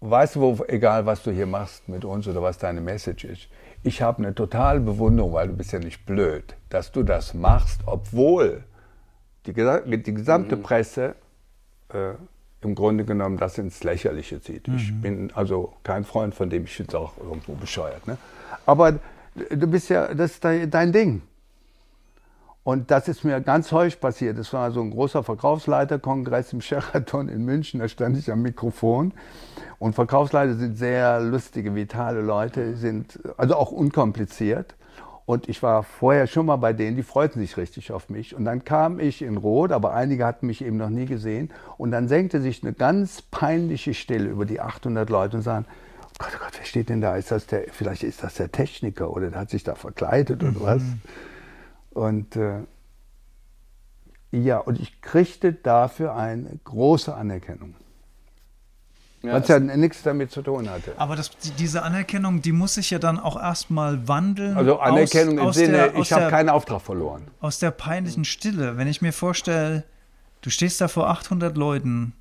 weißt du, wo, egal was du hier machst mit uns oder was deine Message ist, ich habe eine totale Bewunderung, weil du bist ja nicht blöd, dass du das machst, obwohl die, die gesamte mhm. Presse äh, im Grunde genommen das ins Lächerliche zieht. Mhm. Ich bin also kein Freund von dem, ich finde es auch irgendwo bescheuert. Ne? Aber du bist ja, das ist dein Ding. Und das ist mir ganz häufig passiert. Es war so ein großer Verkaufsleiterkongress im Sheraton in München, da stand ich am Mikrofon. Und Verkaufsleiter sind sehr lustige, vitale Leute, sind also auch unkompliziert. Und ich war vorher schon mal bei denen, die freuten sich richtig auf mich. Und dann kam ich in Rot, aber einige hatten mich eben noch nie gesehen. Und dann senkte sich eine ganz peinliche Stille über die 800 Leute und sagen, oh Gott, oh Gott, wer steht denn da? Ist das der, vielleicht ist das der Techniker oder der hat sich da verkleidet oder was? Mhm. Und äh, ja, und ich kriegte dafür eine große Anerkennung. Ja, was ja nichts damit zu tun hatte. Aber das, diese Anerkennung, die muss sich ja dann auch erstmal wandeln. Also Anerkennung aus, im Sinne, der, ich habe keinen Auftrag verloren. Aus der peinlichen Stille. Wenn ich mir vorstelle, du stehst da vor 800 Leuten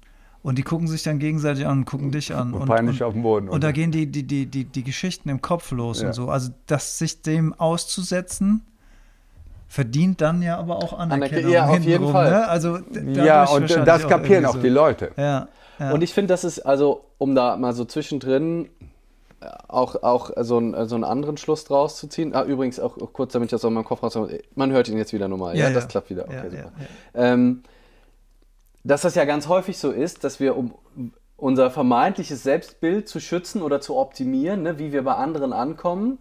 und die gucken sich dann gegenseitig an und gucken dich an. Und, und peinlich und, auf dem Boden. Und, und da gehen die, die, die, die, die Geschichten im Kopf los ja. und so. Also das sich dem auszusetzen verdient dann ja aber auch Anerkennung. Ja, auf jeden Fall. Ne? Also, ja, und das kapieren auch, auch die Leute. Ja, ja. Und ich finde, das ist, also, um da mal so zwischendrin äh, auch, auch so, einen, so einen anderen Schluss draus zu ziehen. Ah, übrigens auch, auch kurz, damit ich das auch in meinem Kopf raus Man hört ihn jetzt wieder normal. Ja, ja, das klappt wieder. Okay, super. Ähm, dass das ja ganz häufig so ist, dass wir um unser vermeintliches Selbstbild zu schützen oder zu optimieren, ne, wie wir bei anderen ankommen,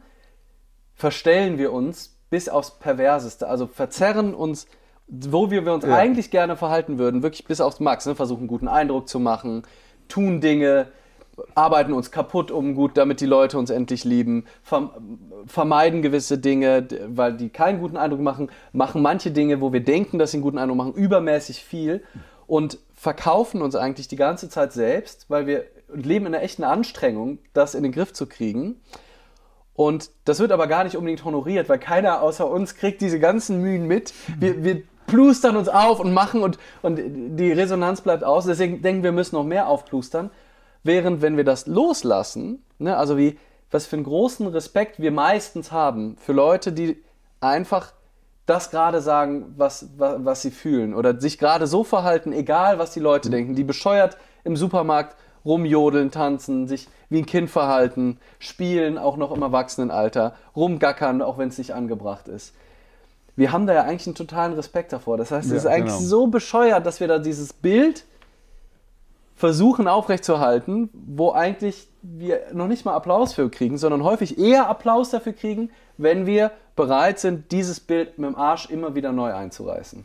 verstellen wir uns bis aufs Perverseste. Also verzerren uns, wo wir, wir uns ja. eigentlich gerne verhalten würden, wirklich bis aufs Max. Ne? Versuchen, guten Eindruck zu machen, tun Dinge, arbeiten uns kaputt, um gut, damit die Leute uns endlich lieben, vermeiden gewisse Dinge, weil die keinen guten Eindruck machen, machen manche Dinge, wo wir denken, dass sie einen guten Eindruck machen, übermäßig viel und verkaufen uns eigentlich die ganze Zeit selbst, weil wir leben in einer echten Anstrengung, das in den Griff zu kriegen. Und das wird aber gar nicht unbedingt honoriert, weil keiner außer uns kriegt diese ganzen Mühen mit. Wir, wir plustern uns auf und machen und, und die Resonanz bleibt aus. Deswegen denken wir, müssen noch mehr aufplustern. Während wenn wir das loslassen, ne, also wie, was für einen großen Respekt wir meistens haben für Leute, die einfach das gerade sagen, was, was, was sie fühlen oder sich gerade so verhalten, egal was die Leute mhm. denken, die bescheuert im Supermarkt rumjodeln, tanzen, sich wie ein Kind verhalten, spielen, auch noch im Erwachsenenalter, rumgackern, auch wenn es nicht angebracht ist. Wir haben da ja eigentlich einen totalen Respekt davor. Das heißt, es ja, ist eigentlich genau. so bescheuert, dass wir da dieses Bild versuchen aufrechtzuerhalten, wo eigentlich wir noch nicht mal Applaus für kriegen, sondern häufig eher Applaus dafür kriegen, wenn wir bereit sind, dieses Bild mit dem Arsch immer wieder neu einzureißen.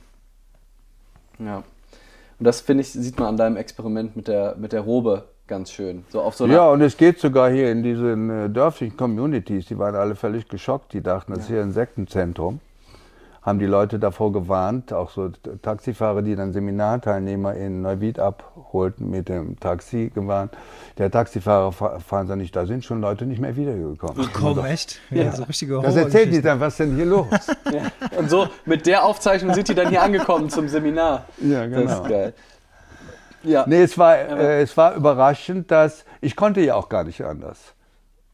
Ja. Und das, finde ich, sieht man an deinem Experiment mit der, mit der Robe ganz schön. So auf so ja, und es geht sogar hier in diesen äh, dörflichen Communities, die waren alle völlig geschockt, die dachten, das ja. ist hier ein Sektenzentrum. Haben die Leute davor gewarnt, auch so Taxifahrer, die dann Seminarteilnehmer in Neuwied abholten, mit dem Taxi gewarnt. Der Taxifahrer fahren sie nicht, da sind schon Leute nicht mehr wiedergekommen. Ach komm, echt? Ja, ja. So richtige Das erzählt die dann, was denn hier los? <laughs> ja. Und so mit der Aufzeichnung sind die dann hier angekommen zum Seminar. Ja, genau. Das ist geil. Ja. Nee, es war, äh, es war überraschend, dass ich konnte ja auch gar nicht anders.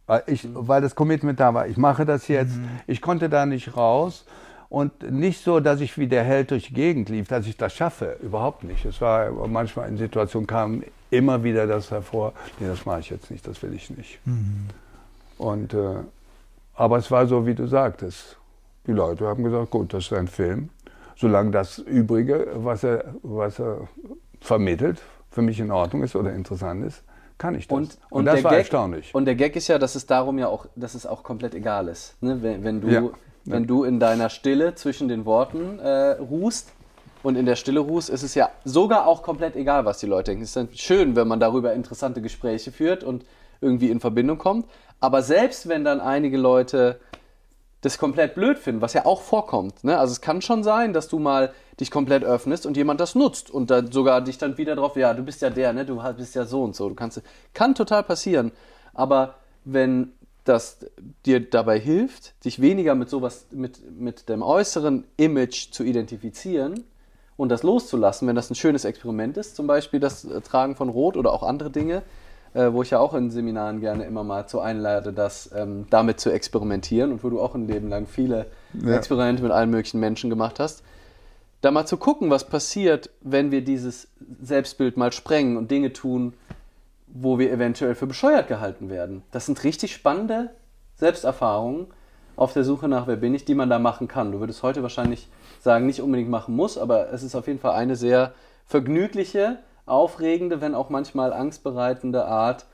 Weil, ich, mhm. weil das Commitment da war. Ich mache das jetzt. Mhm. Ich konnte da nicht raus. Und nicht so, dass ich wie der Held durch die Gegend lief, dass ich das schaffe. Überhaupt nicht. Es war manchmal in Situationen kam immer wieder das hervor, nee, das mache ich jetzt nicht, das will ich nicht. Mhm. Und, äh, aber es war so, wie du sagtest. Die Leute haben gesagt, gut, das ist ein Film. Solange das Übrige, was er, was er vermittelt, für mich in Ordnung ist oder interessant ist, kann ich das. Und, und, und das war Gag, erstaunlich. Und der Gag ist ja, dass es darum ja auch, dass es auch komplett egal ist. Ne? Wenn, wenn, du, ja. Wenn ja. du in deiner Stille zwischen den Worten äh, ruhst und in der Stille ruhst, ist es ja sogar auch komplett egal, was die Leute denken. Es ist dann schön, wenn man darüber interessante Gespräche führt und irgendwie in Verbindung kommt. Aber selbst wenn dann einige Leute das komplett blöd finden, was ja auch vorkommt. Ne? Also es kann schon sein, dass du mal dich komplett öffnest und jemand das nutzt und dann sogar dich dann wieder drauf, ja, du bist ja der, ne? Du bist ja so und so. Du kannst, kann total passieren. Aber wenn das dir dabei hilft, dich weniger mit sowas, mit, mit dem äußeren Image zu identifizieren und das loszulassen, wenn das ein schönes Experiment ist, zum Beispiel das Tragen von Rot oder auch andere Dinge, äh, wo ich ja auch in Seminaren gerne immer mal zu einlade, das ähm, damit zu experimentieren und wo du auch ein Leben lang viele ja. Experimente mit allen möglichen Menschen gemacht hast. Da mal zu gucken, was passiert, wenn wir dieses Selbstbild mal sprengen und Dinge tun, wo wir eventuell für bescheuert gehalten werden. Das sind richtig spannende Selbsterfahrungen auf der Suche nach Wer bin ich, die man da machen kann. Du würdest heute wahrscheinlich sagen, nicht unbedingt machen muss, aber es ist auf jeden Fall eine sehr vergnügliche, aufregende, wenn auch manchmal angstbereitende Art,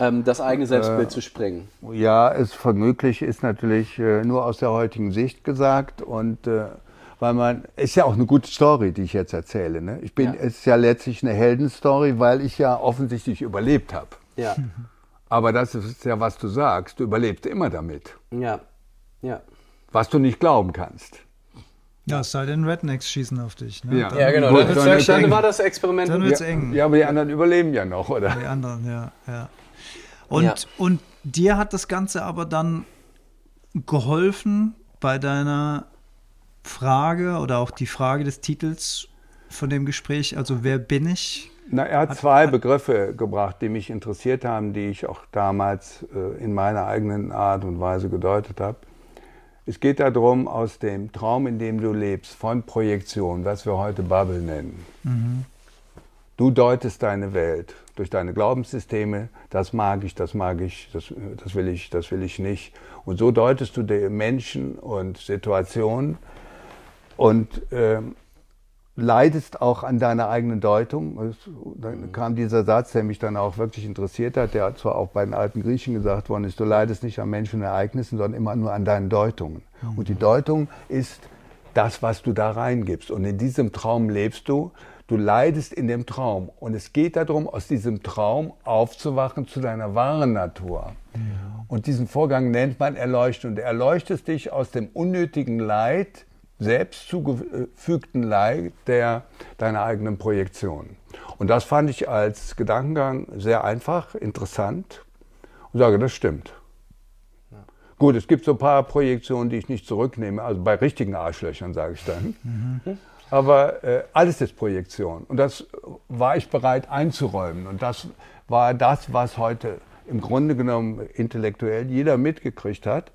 ähm, das eigene Selbstbild äh, zu sprengen. Ja, es vergnüglich ist natürlich äh, nur aus der heutigen Sicht gesagt und äh, weil man, ist ja auch eine gute Story, die ich jetzt erzähle. Ne? Ich bin, ja. es ist ja letztlich eine Heldenstory, weil ich ja offensichtlich überlebt habe. Ja. Aber das ist ja, was du sagst. Du überlebst immer damit. Ja. Ja. Was du nicht glauben kannst. Ja, es sei denn, Rednecks schießen auf dich. Ne? Ja. Dann, ja, genau. Dann, dann, dann war das Experiment. Dann wird's ja, eng. Ja, aber die anderen überleben ja noch, oder? Die anderen, ja. ja. Und, ja. und dir hat das Ganze aber dann geholfen bei deiner Frage oder auch die Frage des Titels von dem Gespräch, also wer bin ich? Na, er hat, hat zwei hat, Begriffe gebracht, die mich interessiert haben, die ich auch damals äh, in meiner eigenen Art und Weise gedeutet habe. Es geht darum, aus dem Traum, in dem du lebst, von Projektion, was wir heute Bubble nennen. Mhm. Du deutest deine Welt durch deine Glaubenssysteme, das mag ich, das mag ich, das, das will ich, das will ich nicht. Und so deutest du die Menschen und Situationen und äh, leidest auch an deiner eigenen Deutung. Dann kam dieser Satz, der mich dann auch wirklich interessiert hat, der zwar auch bei den alten Griechen gesagt worden ist, du leidest nicht an Menschen und Ereignissen, sondern immer nur an deinen Deutungen. Mhm. Und die Deutung ist das, was du da reingibst. Und in diesem Traum lebst du. Du leidest in dem Traum. Und es geht darum, aus diesem Traum aufzuwachen zu deiner wahren Natur. Ja. Und diesen Vorgang nennt man Erleuchtung. Du erleuchtest dich aus dem unnötigen Leid, selbst zugefügten Leid der deiner eigenen Projektion. Und das fand ich als Gedankengang sehr einfach, interessant und sage, das stimmt. Ja. Gut, es gibt so ein paar Projektionen, die ich nicht zurücknehme, also bei richtigen Arschlöchern sage ich dann. Mhm. Aber äh, alles ist Projektion. Und das war ich bereit einzuräumen. Und das war das, was heute im Grunde genommen intellektuell jeder mitgekriegt hat.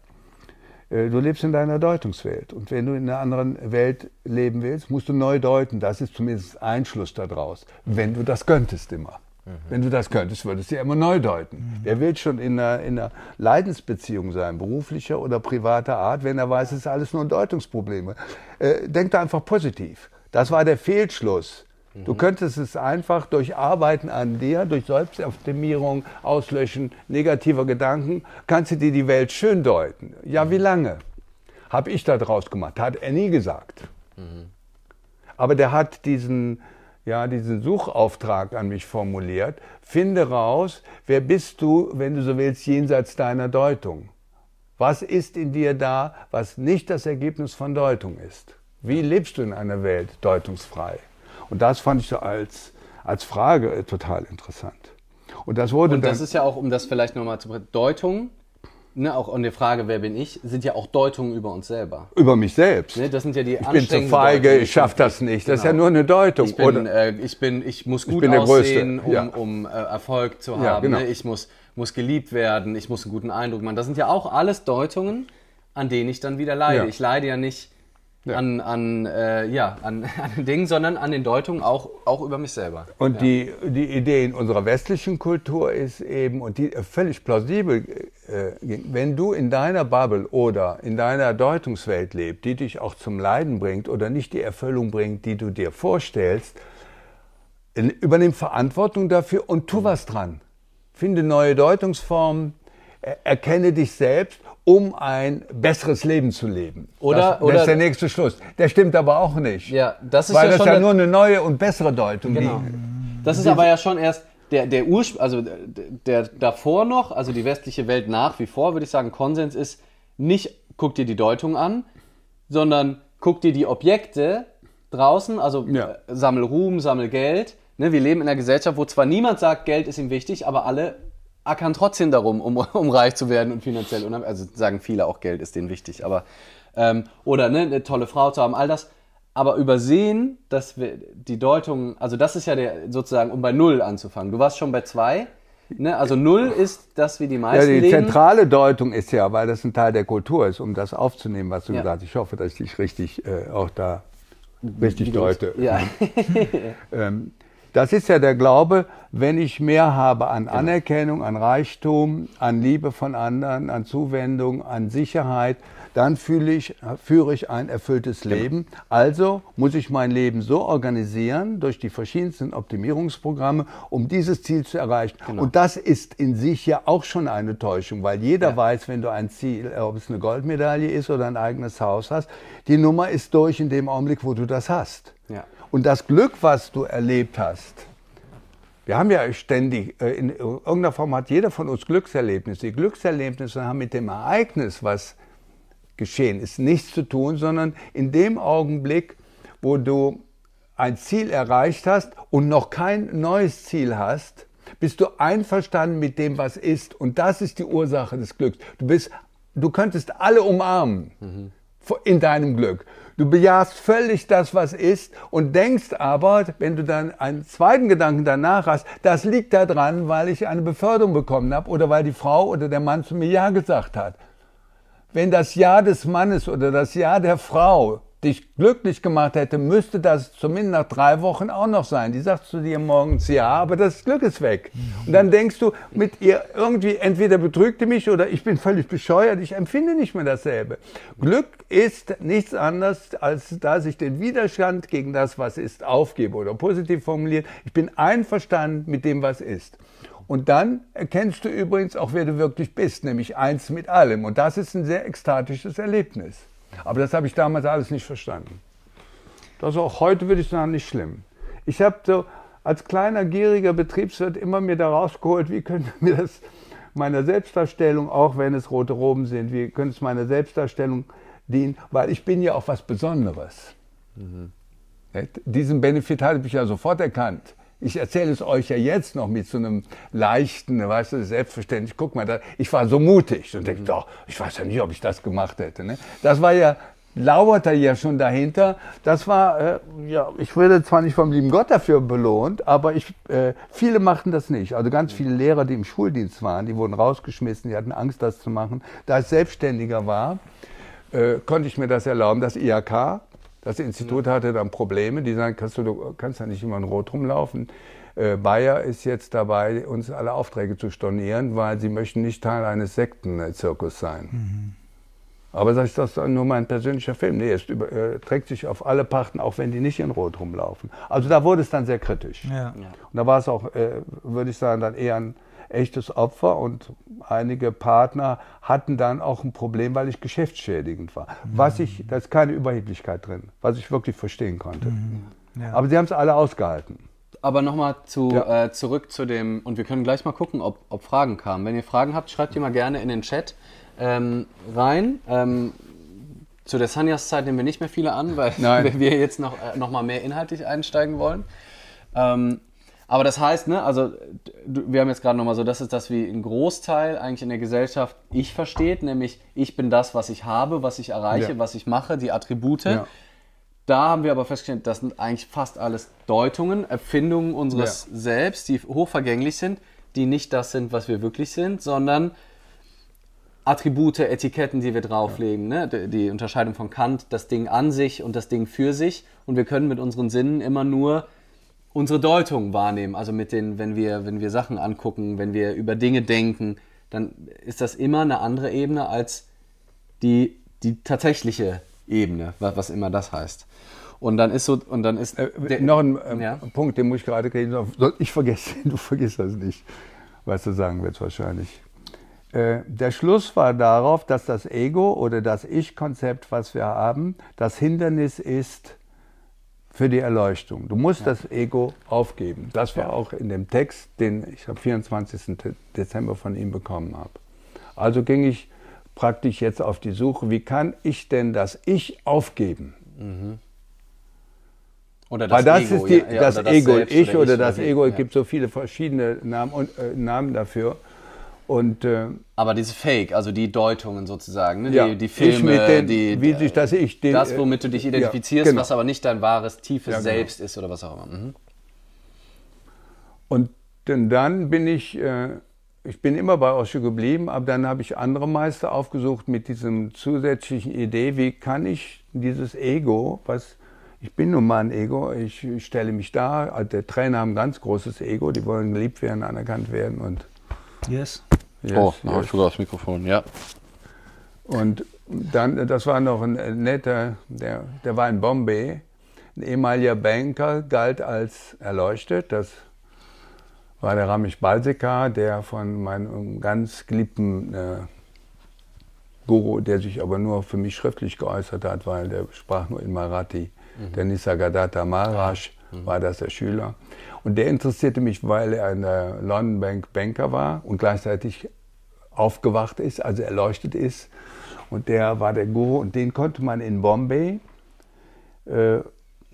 Äh, du lebst in deiner Deutungswelt. Und wenn du in einer anderen Welt leben willst, musst du neu deuten. Das ist zumindest ein Schluss daraus. Wenn du das könntest immer. Mhm. Wenn du das könntest, würdest du ja immer neu deuten. Mhm. Wer will schon in einer, in einer Leidensbeziehung sein, beruflicher oder privater Art, wenn er weiß, es ist alles nur Deutungsprobleme? Äh, denk da einfach positiv. Das war der Fehlschluss Du könntest es einfach durch Arbeiten an dir, durch Selbstoptimierung, Auslöschen negativer Gedanken, kannst du dir die Welt schön deuten. Ja, wie lange? Habe ich da draus gemacht? Hat er nie gesagt. Mhm. Aber der hat diesen, ja, diesen Suchauftrag an mich formuliert. Finde raus, wer bist du, wenn du so willst, jenseits deiner Deutung? Was ist in dir da, was nicht das Ergebnis von Deutung ist? Wie lebst du in einer Welt deutungsfrei? Und das fand ich so als, als Frage äh, total interessant. Und das wurde Und das ist ja auch, um das vielleicht nochmal zu Deutung, ne, auch an der Frage, wer bin ich, sind ja auch Deutungen über uns selber. Über mich selbst. Ne, das sind ja die Ich bin zu feige, Deutungen. ich schaffe das nicht. Das ist ja genau. nur eine Deutung. Ich bin, äh, ich, bin ich muss gut ich aussehen, um, ja. um äh, Erfolg zu haben. Ja, genau. ne? Ich muss, muss geliebt werden, ich muss einen guten Eindruck machen. Das sind ja auch alles Deutungen, an denen ich dann wieder leide. Ja. Ich leide ja nicht ja. an, an, äh, ja, an, <laughs> an den Dingen, sondern an den Deutungen auch, auch über mich selber. Und ja. die, die Idee in unserer westlichen Kultur ist eben, und die völlig plausibel, äh, wenn du in deiner Bubble oder in deiner Deutungswelt lebst, die dich auch zum Leiden bringt oder nicht die Erfüllung bringt, die du dir vorstellst, übernimm Verantwortung dafür und tu mhm. was dran. Finde neue Deutungsformen, erkenne dich selbst um ein besseres Leben zu leben. Oder, das, oder, das ist der nächste Schluss. Der stimmt aber auch nicht. Ja, das ist weil ja das ja nur eine neue und bessere Deutung. Genau. das ist aber ja schon erst der, der Ursprung, also der davor noch, also die westliche Welt nach wie vor, würde ich sagen, Konsens ist, nicht guck dir die Deutung an, sondern guck dir die Objekte draußen, also ja. Äh, sammel Ruhm, sammel Geld. Ne, wir leben in einer Gesellschaft, wo zwar niemand sagt, Geld ist ihm wichtig, aber alle ackern trotzdem darum, um, <laughs> um reich zu werden und finanziell unabhängig. Also sagen viele auch, Geld ist denen wichtig, aber ähm, oder ne, eine tolle Frau zu haben, all das. Aber übersehen, dass wir die Deutung, also das ist ja der sozusagen, um bei Null anzufangen. Du warst schon bei zwei. Ne? Also Null ist das, wie die meisten. Ja, die zentrale Deutung ist ja, weil das ein Teil der Kultur ist, um das aufzunehmen, was du ja. gesagt hast. Ich hoffe, dass ich dich richtig äh, auch da richtig deute. Ja. <laughs> ähm, das ist ja der Glaube, wenn ich mehr habe an genau. Anerkennung, an Reichtum, an Liebe von anderen, an Zuwendung, an Sicherheit, dann fühle ich, führe ich ein erfülltes genau. Leben. Also muss ich mein Leben so organisieren durch die verschiedensten Optimierungsprogramme, um dieses Ziel zu erreichen. Genau. Und das ist in sich ja auch schon eine Täuschung, weil jeder ja. weiß, wenn du ein Ziel, ob es eine Goldmedaille ist oder ein eigenes Haus hast, die Nummer ist durch in dem Augenblick, wo du das hast. Ja. Und das Glück, was du erlebt hast, wir haben ja ständig, äh, in irgendeiner Form hat jeder von uns Glückserlebnisse. Die Glückserlebnisse haben mit dem Ereignis, was geschehen ist, nichts zu tun, sondern in dem Augenblick, wo du ein Ziel erreicht hast und noch kein neues Ziel hast, bist du einverstanden mit dem, was ist. Und das ist die Ursache des Glücks. Du bist, du könntest alle umarmen mhm. in deinem Glück. Du bejahst völlig das, was ist und denkst aber, wenn du dann einen zweiten Gedanken danach hast, das liegt daran, weil ich eine Beförderung bekommen habe oder weil die Frau oder der Mann zu mir Ja gesagt hat. Wenn das Ja des Mannes oder das Ja der Frau dich glücklich gemacht hätte, müsste das zumindest nach drei Wochen auch noch sein. Die sagt zu dir morgens ja, aber das Glück ist weg. Und dann denkst du mit ihr irgendwie, entweder betrügt die mich oder ich bin völlig bescheuert, ich empfinde nicht mehr dasselbe. Glück ist nichts anderes, als dass ich den Widerstand gegen das, was ist, aufgebe oder positiv formuliert. Ich bin einverstanden mit dem, was ist. Und dann erkennst du übrigens auch, wer du wirklich bist, nämlich eins mit allem. Und das ist ein sehr ekstatisches Erlebnis. Aber das habe ich damals alles nicht verstanden. Das ist auch heute, würde ich sagen, nicht schlimm. Ich habe so als kleiner, gieriger Betriebswirt immer mir da rausgeholt, wie könnte <laughs> mir das meiner Selbstdarstellung, auch wenn es rote Roben sind, wie könnte es meiner Selbstdarstellung dienen, weil ich bin ja auch was Besonderes. Mhm. Diesen Benefit hatte ich ja sofort erkannt. Ich erzähle es euch ja jetzt noch mit so einem leichten, weißt du, selbstverständlich. Guck mal, da, ich war so mutig und denke, mhm. doch, ich weiß ja nicht, ob ich das gemacht hätte. Ne? Das war ja, lauerte ja schon dahinter. Das war, äh, ja, ich würde zwar nicht vom lieben Gott dafür belohnt, aber ich, äh, viele machten das nicht. Also ganz viele Lehrer, die im Schuldienst waren, die wurden rausgeschmissen, die hatten Angst, das zu machen. Da ich Selbstständiger war, äh, konnte ich mir das erlauben. Das IHK, das Institut hatte dann Probleme, die sagen, kannst du, du kannst ja nicht immer in Rot rumlaufen. Äh, Bayer ist jetzt dabei, uns alle Aufträge zu stornieren, weil sie möchten nicht Teil eines Sektenzirkus sein. Mhm. Aber sag ich, das ist nur mein persönlicher Film. Nee, es über, äh, trägt sich auf alle Pachten, auch wenn die nicht in Rot rumlaufen. Also da wurde es dann sehr kritisch. Ja. Und da war es auch, äh, würde ich sagen, dann eher ein echtes Opfer und einige Partner hatten dann auch ein Problem, weil ich geschäftsschädigend war. Mhm. Was ich, da ist keine Überheblichkeit drin, was ich wirklich verstehen konnte. Mhm. Ja. Aber sie haben es alle ausgehalten. Aber nochmal zu, ja. äh, zurück zu dem, und wir können gleich mal gucken, ob, ob Fragen kamen. Wenn ihr Fragen habt, schreibt die mal gerne in den Chat ähm, rein. Ähm, zu der Sanyas-Zeit nehmen wir nicht mehr viele an, weil <laughs> wir jetzt noch, äh, noch mal mehr inhaltlich einsteigen wollen. Ähm, aber das heißt, ne, also wir haben jetzt gerade nochmal so, das ist das, wie ein Großteil eigentlich in der Gesellschaft ich versteht, nämlich ich bin das, was ich habe, was ich erreiche, ja. was ich mache, die Attribute. Ja. Da haben wir aber festgestellt, das sind eigentlich fast alles Deutungen, Erfindungen unseres ja. Selbst, die hochvergänglich sind, die nicht das sind, was wir wirklich sind, sondern Attribute, Etiketten, die wir drauflegen. Ne? Die, die Unterscheidung von Kant, das Ding an sich und das Ding für sich. Und wir können mit unseren Sinnen immer nur unsere Deutung wahrnehmen. Also mit den, wenn wir, wenn wir Sachen angucken, wenn wir über Dinge denken, dann ist das immer eine andere Ebene als die, die tatsächliche Ebene, was, was immer das heißt. Und dann ist so, und dann ist. Äh, der, noch ein äh, ja? Punkt, den muss ich gerade reden. Ich vergesse, <laughs> du vergisst das nicht, was du sagen willst wahrscheinlich. Äh, der Schluss war darauf, dass das Ego oder das Ich-Konzept, was wir haben, das Hindernis ist, für die Erleuchtung. Du musst ja. das Ego aufgeben. Das war ja. auch in dem Text, den ich am 24. Dezember von ihm bekommen habe. Also ging ich praktisch jetzt auf die Suche, wie kann ich denn das Ich aufgeben? Mhm. Oder das Weil das Ego, ist die, ja, das, das Ego, Selbst, ich oder, das Ego, es gibt so viele verschiedene Namen, äh, Namen dafür. Und, äh, Aber diese Fake, also die Deutungen sozusagen, ne? ja, die, die Filme, den, die, wie sich das Ich, den, das, womit du dich identifizierst, ja, genau. was aber nicht dein wahres, tiefes ja, genau. Selbst ist oder was auch immer. Mhm. Und dann bin ich, äh, ich bin immer bei Osho geblieben, aber dann habe ich andere Meister aufgesucht mit diesem zusätzlichen Idee, wie kann ich dieses Ego, was ich bin nun mal ein Ego, ich, ich stelle mich da, also der Trainer haben ein ganz großes Ego, die wollen geliebt werden, anerkannt werden und Yes. Yes oh, dann yes. habe ich sogar das Mikrofon, ja. Und dann, das war noch ein netter, der, der war in Bombay, ein ehemaliger Banker, galt als erleuchtet. Das war der Ramesh Balsekar, der von meinem ganz geliebten äh, Guru, der sich aber nur für mich schriftlich geäußert hat, weil der sprach nur in Marathi, mhm. der Nisargadatta Maharaj. War das der Schüler. Und der interessierte mich, weil er ein London Bank Banker war und gleichzeitig aufgewacht ist, also erleuchtet ist. Und der war der Guru und den konnte man in Bombay äh,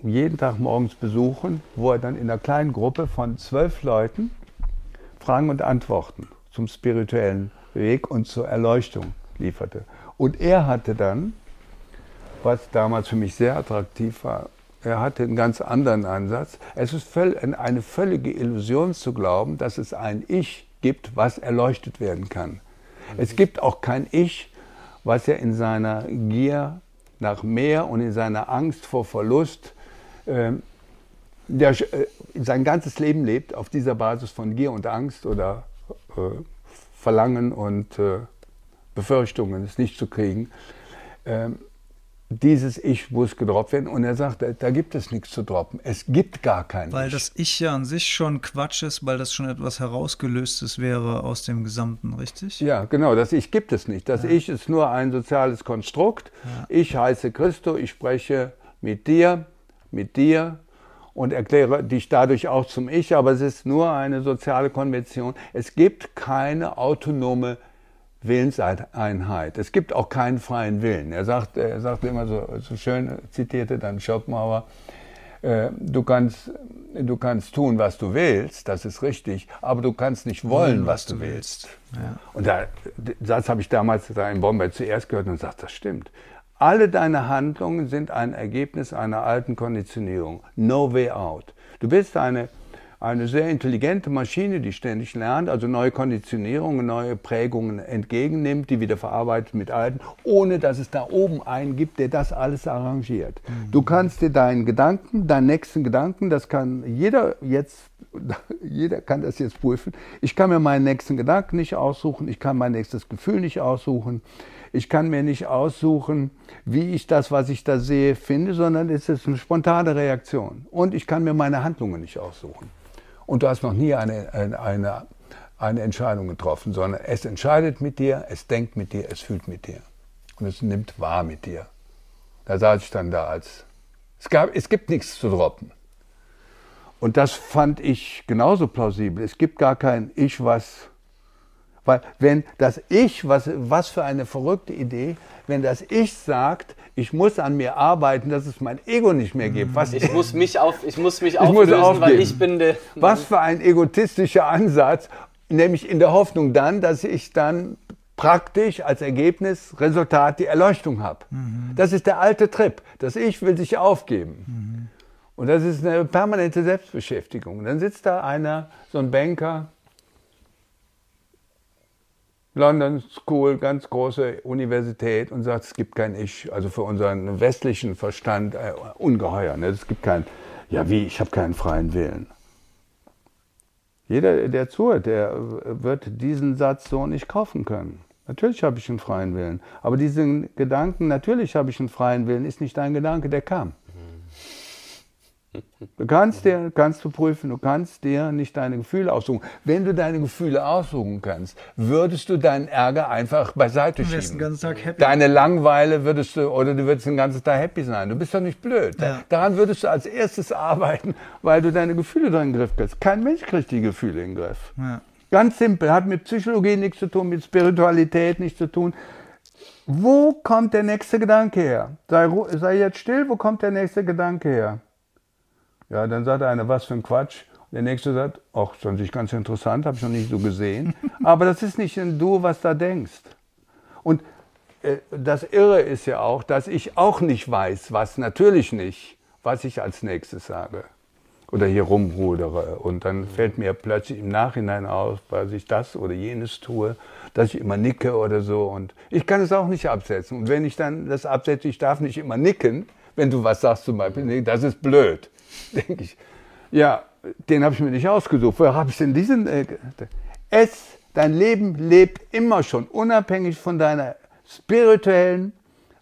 jeden Tag morgens besuchen, wo er dann in einer kleinen Gruppe von zwölf Leuten Fragen und Antworten zum spirituellen Weg und zur Erleuchtung lieferte. Und er hatte dann, was damals für mich sehr attraktiv war, er hatte einen ganz anderen Ansatz. Es ist eine völlige Illusion zu glauben, dass es ein Ich gibt, was erleuchtet werden kann. Es gibt auch kein Ich, was er in seiner Gier nach mehr und in seiner Angst vor Verlust äh, der, äh, sein ganzes Leben lebt auf dieser Basis von Gier und Angst oder äh, Verlangen und äh, Befürchtungen, es nicht zu kriegen. Ähm, dieses Ich muss gedroppt werden. Und er sagt, da, gibt es nichts zu droppen. Es gibt gar kein Weil das Ich ja an sich schon Quatsch ist, weil das schon etwas herausgelöstes wäre aus dem Gesamten, richtig? Ja, genau. Das Ich gibt es nicht. Das ja. Ich ist nur ein soziales Konstrukt. Ja. Ich heiße Christo, ich spreche mit dir, mit dir und erkläre dich dadurch auch zum Ich, aber es ist nur eine soziale Konvention. Es gibt keine autonome Willenseinheit. Es gibt auch keinen freien Willen. Er sagt, er sagt immer so, so schön, zitierte dann Schopenhauer, äh, du kannst, du kannst tun, was du willst, das ist richtig, aber du kannst nicht wollen, was, du willst. Ja. Und da, den Satz habe ich damals da in Bombay zuerst gehört und sagt, das stimmt. Alle deine Handlungen sind ein Ergebnis einer alten Konditionierung. No way out. Du bist eine eine sehr intelligente Maschine, die ständig lernt, also neue Konditionierungen, neue Prägungen entgegennimmt, die wieder verarbeitet mit alten, ohne dass es da oben einen gibt, der das alles arrangiert. Mhm. Du kannst dir deinen Gedanken, deinen nächsten Gedanken, das kann jeder jetzt, <laughs> jeder kann das jetzt prüfen. Ich kann mir meinen nächsten Gedanken nicht aussuchen, ich kann mein nächstes Gefühl nicht aussuchen. Ich kann mir nicht aussuchen, wie ich das, was ich da sehe, finde, sondern es ist eine spontane Reaktion. Und ich kann mir meine Handlungen nicht aussuchen. Und du hast noch nie eine, eine, eine Entscheidung getroffen, sondern es entscheidet mit dir, es denkt mit dir, es fühlt mit dir. Und es nimmt wahr mit dir. Da saß ich dann da als, es, gab, es gibt nichts zu droppen. Und das fand ich genauso plausibel. Es gibt gar kein Ich, was weil wenn das Ich, was, was für eine verrückte Idee, wenn das Ich sagt, ich muss an mir arbeiten, dass es mein Ego nicht mehr gibt. Was ich, muss mich auf, ich muss mich <laughs> ich auflösen, muss weil ich bin der... Was für ein egotistischer Ansatz, nämlich in der Hoffnung dann, dass ich dann praktisch als Ergebnis, Resultat die Erleuchtung habe. Mhm. Das ist der alte Trip. Das Ich will sich aufgeben. Mhm. Und das ist eine permanente Selbstbeschäftigung. Dann sitzt da einer, so ein Banker, London School, ganz große Universität und sagt, es gibt kein Ich. Also für unseren westlichen Verstand äh, ungeheuer. Ne? Es gibt kein, ja wie, ich habe keinen freien Willen. Jeder, der zuhört, der wird diesen Satz so nicht kaufen können. Natürlich habe ich einen freien Willen. Aber diesen Gedanken, natürlich habe ich einen freien Willen, ist nicht dein Gedanke, der kam. Du kannst dir, kannst du prüfen, du kannst dir nicht deine Gefühle aussuchen. Wenn du deine Gefühle aussuchen kannst, würdest du deinen Ärger einfach beiseite schieben. Den ganzen Tag happy. Deine Langweile würdest du, oder du würdest den ganzen Tag happy sein. Du bist doch nicht blöd. Ja. Daran würdest du als erstes arbeiten, weil du deine Gefühle da in den Griff kriegst. Kein Mensch kriegt die Gefühle in den Griff. Ja. Ganz simpel, hat mit Psychologie nichts zu tun, mit Spiritualität nichts zu tun. Wo kommt der nächste Gedanke her? Sei, sei jetzt still, wo kommt der nächste Gedanke her? Ja, dann sagt einer, was für ein Quatsch. Der nächste sagt, ach, ist an sich ganz interessant, habe ich noch nicht so gesehen. <laughs> Aber das ist nicht du, was da denkst. Und äh, das Irre ist ja auch, dass ich auch nicht weiß, was natürlich nicht, was ich als nächstes sage oder hier rumrudere. Und dann fällt mir plötzlich im Nachhinein auf, weil ich das oder jenes tue, dass ich immer nicke oder so. Und ich kann es auch nicht absetzen. Und wenn ich dann das absetze, ich darf nicht immer nicken, wenn du was sagst zum Beispiel, das ist blöd, <laughs> denke ich. Ja, den habe ich mir nicht ausgesucht. Woher habe ich denn diesen? Äh, es, dein Leben lebt immer schon, unabhängig von deiner spirituellen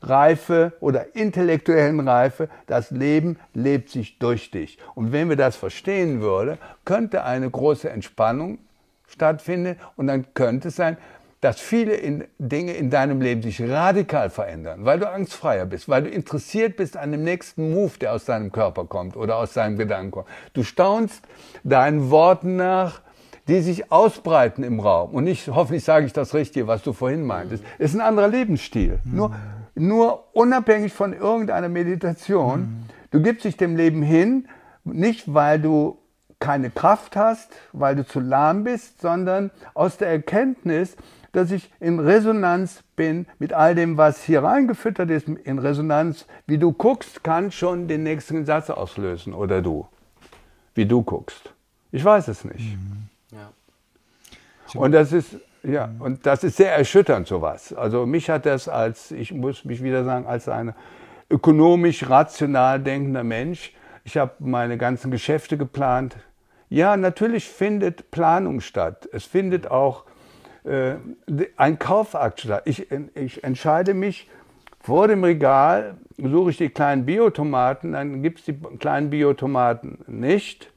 Reife oder intellektuellen Reife. Das Leben lebt sich durch dich. Und wenn wir das verstehen würden, könnte eine große Entspannung stattfinden und dann könnte es sein, dass viele in Dinge in deinem Leben sich radikal verändern, weil du angstfreier bist, weil du interessiert bist an dem nächsten Move, der aus deinem Körper kommt oder aus deinem Gedanken kommt. Du staunst deinen Worten nach, die sich ausbreiten im Raum. Und nicht, hoffentlich sage ich das Richtige, was du vorhin meintest. Es ist ein anderer Lebensstil. Mhm. Nur, nur unabhängig von irgendeiner Meditation. Mhm. Du gibst dich dem Leben hin, nicht weil du keine Kraft hast, weil du zu lahm bist, sondern aus der Erkenntnis, dass ich in Resonanz bin mit all dem, was hier reingefüttert ist, in Resonanz, wie du guckst, kann schon den nächsten Satz auslösen oder du, wie du guckst. Ich weiß es nicht. Mhm. Ja. Und das ist ja, und das ist sehr erschütternd, sowas. Also mich hat das als, ich muss mich wieder sagen, als ein ökonomisch rational denkender Mensch, ich habe meine ganzen Geschäfte geplant. Ja, natürlich findet Planung statt. Es findet auch äh, ein Kaufakt statt. Ich, ich entscheide mich vor dem Regal, suche ich die kleinen Biotomaten, dann gibt es die kleinen Biotomaten nicht.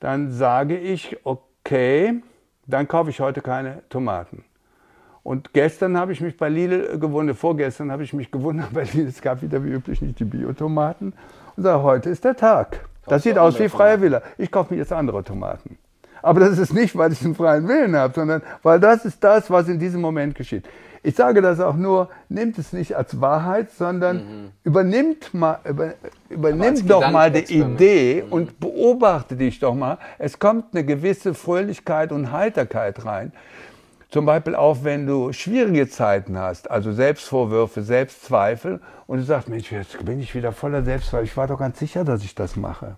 Dann sage ich, okay, dann kaufe ich heute keine Tomaten. Und gestern habe ich mich bei Lidl gewundert, vorgestern habe ich mich gewundert <laughs> bei Lidl, es gab wieder wie üblich nicht die Biotomaten. Und sage, heute ist der Tag. Das sieht aus wie freie Villa. Ich kaufe mir jetzt andere Tomaten. Aber das ist nicht, weil ich einen freien Willen habe, sondern weil das ist das, was in diesem Moment geschieht. Ich sage das auch nur, nimmt es nicht als Wahrheit, sondern mhm. übernimmt, mal, über, übernimmt doch mal die Idee mhm. und beobachte dich doch mal. Es kommt eine gewisse Fröhlichkeit und Heiterkeit rein. Zum Beispiel auch, wenn du schwierige Zeiten hast, also Selbstvorwürfe, Selbstzweifel und du sagst, Mensch, jetzt bin ich wieder voller Selbstzweifel. Ich war doch ganz sicher, dass ich das mache.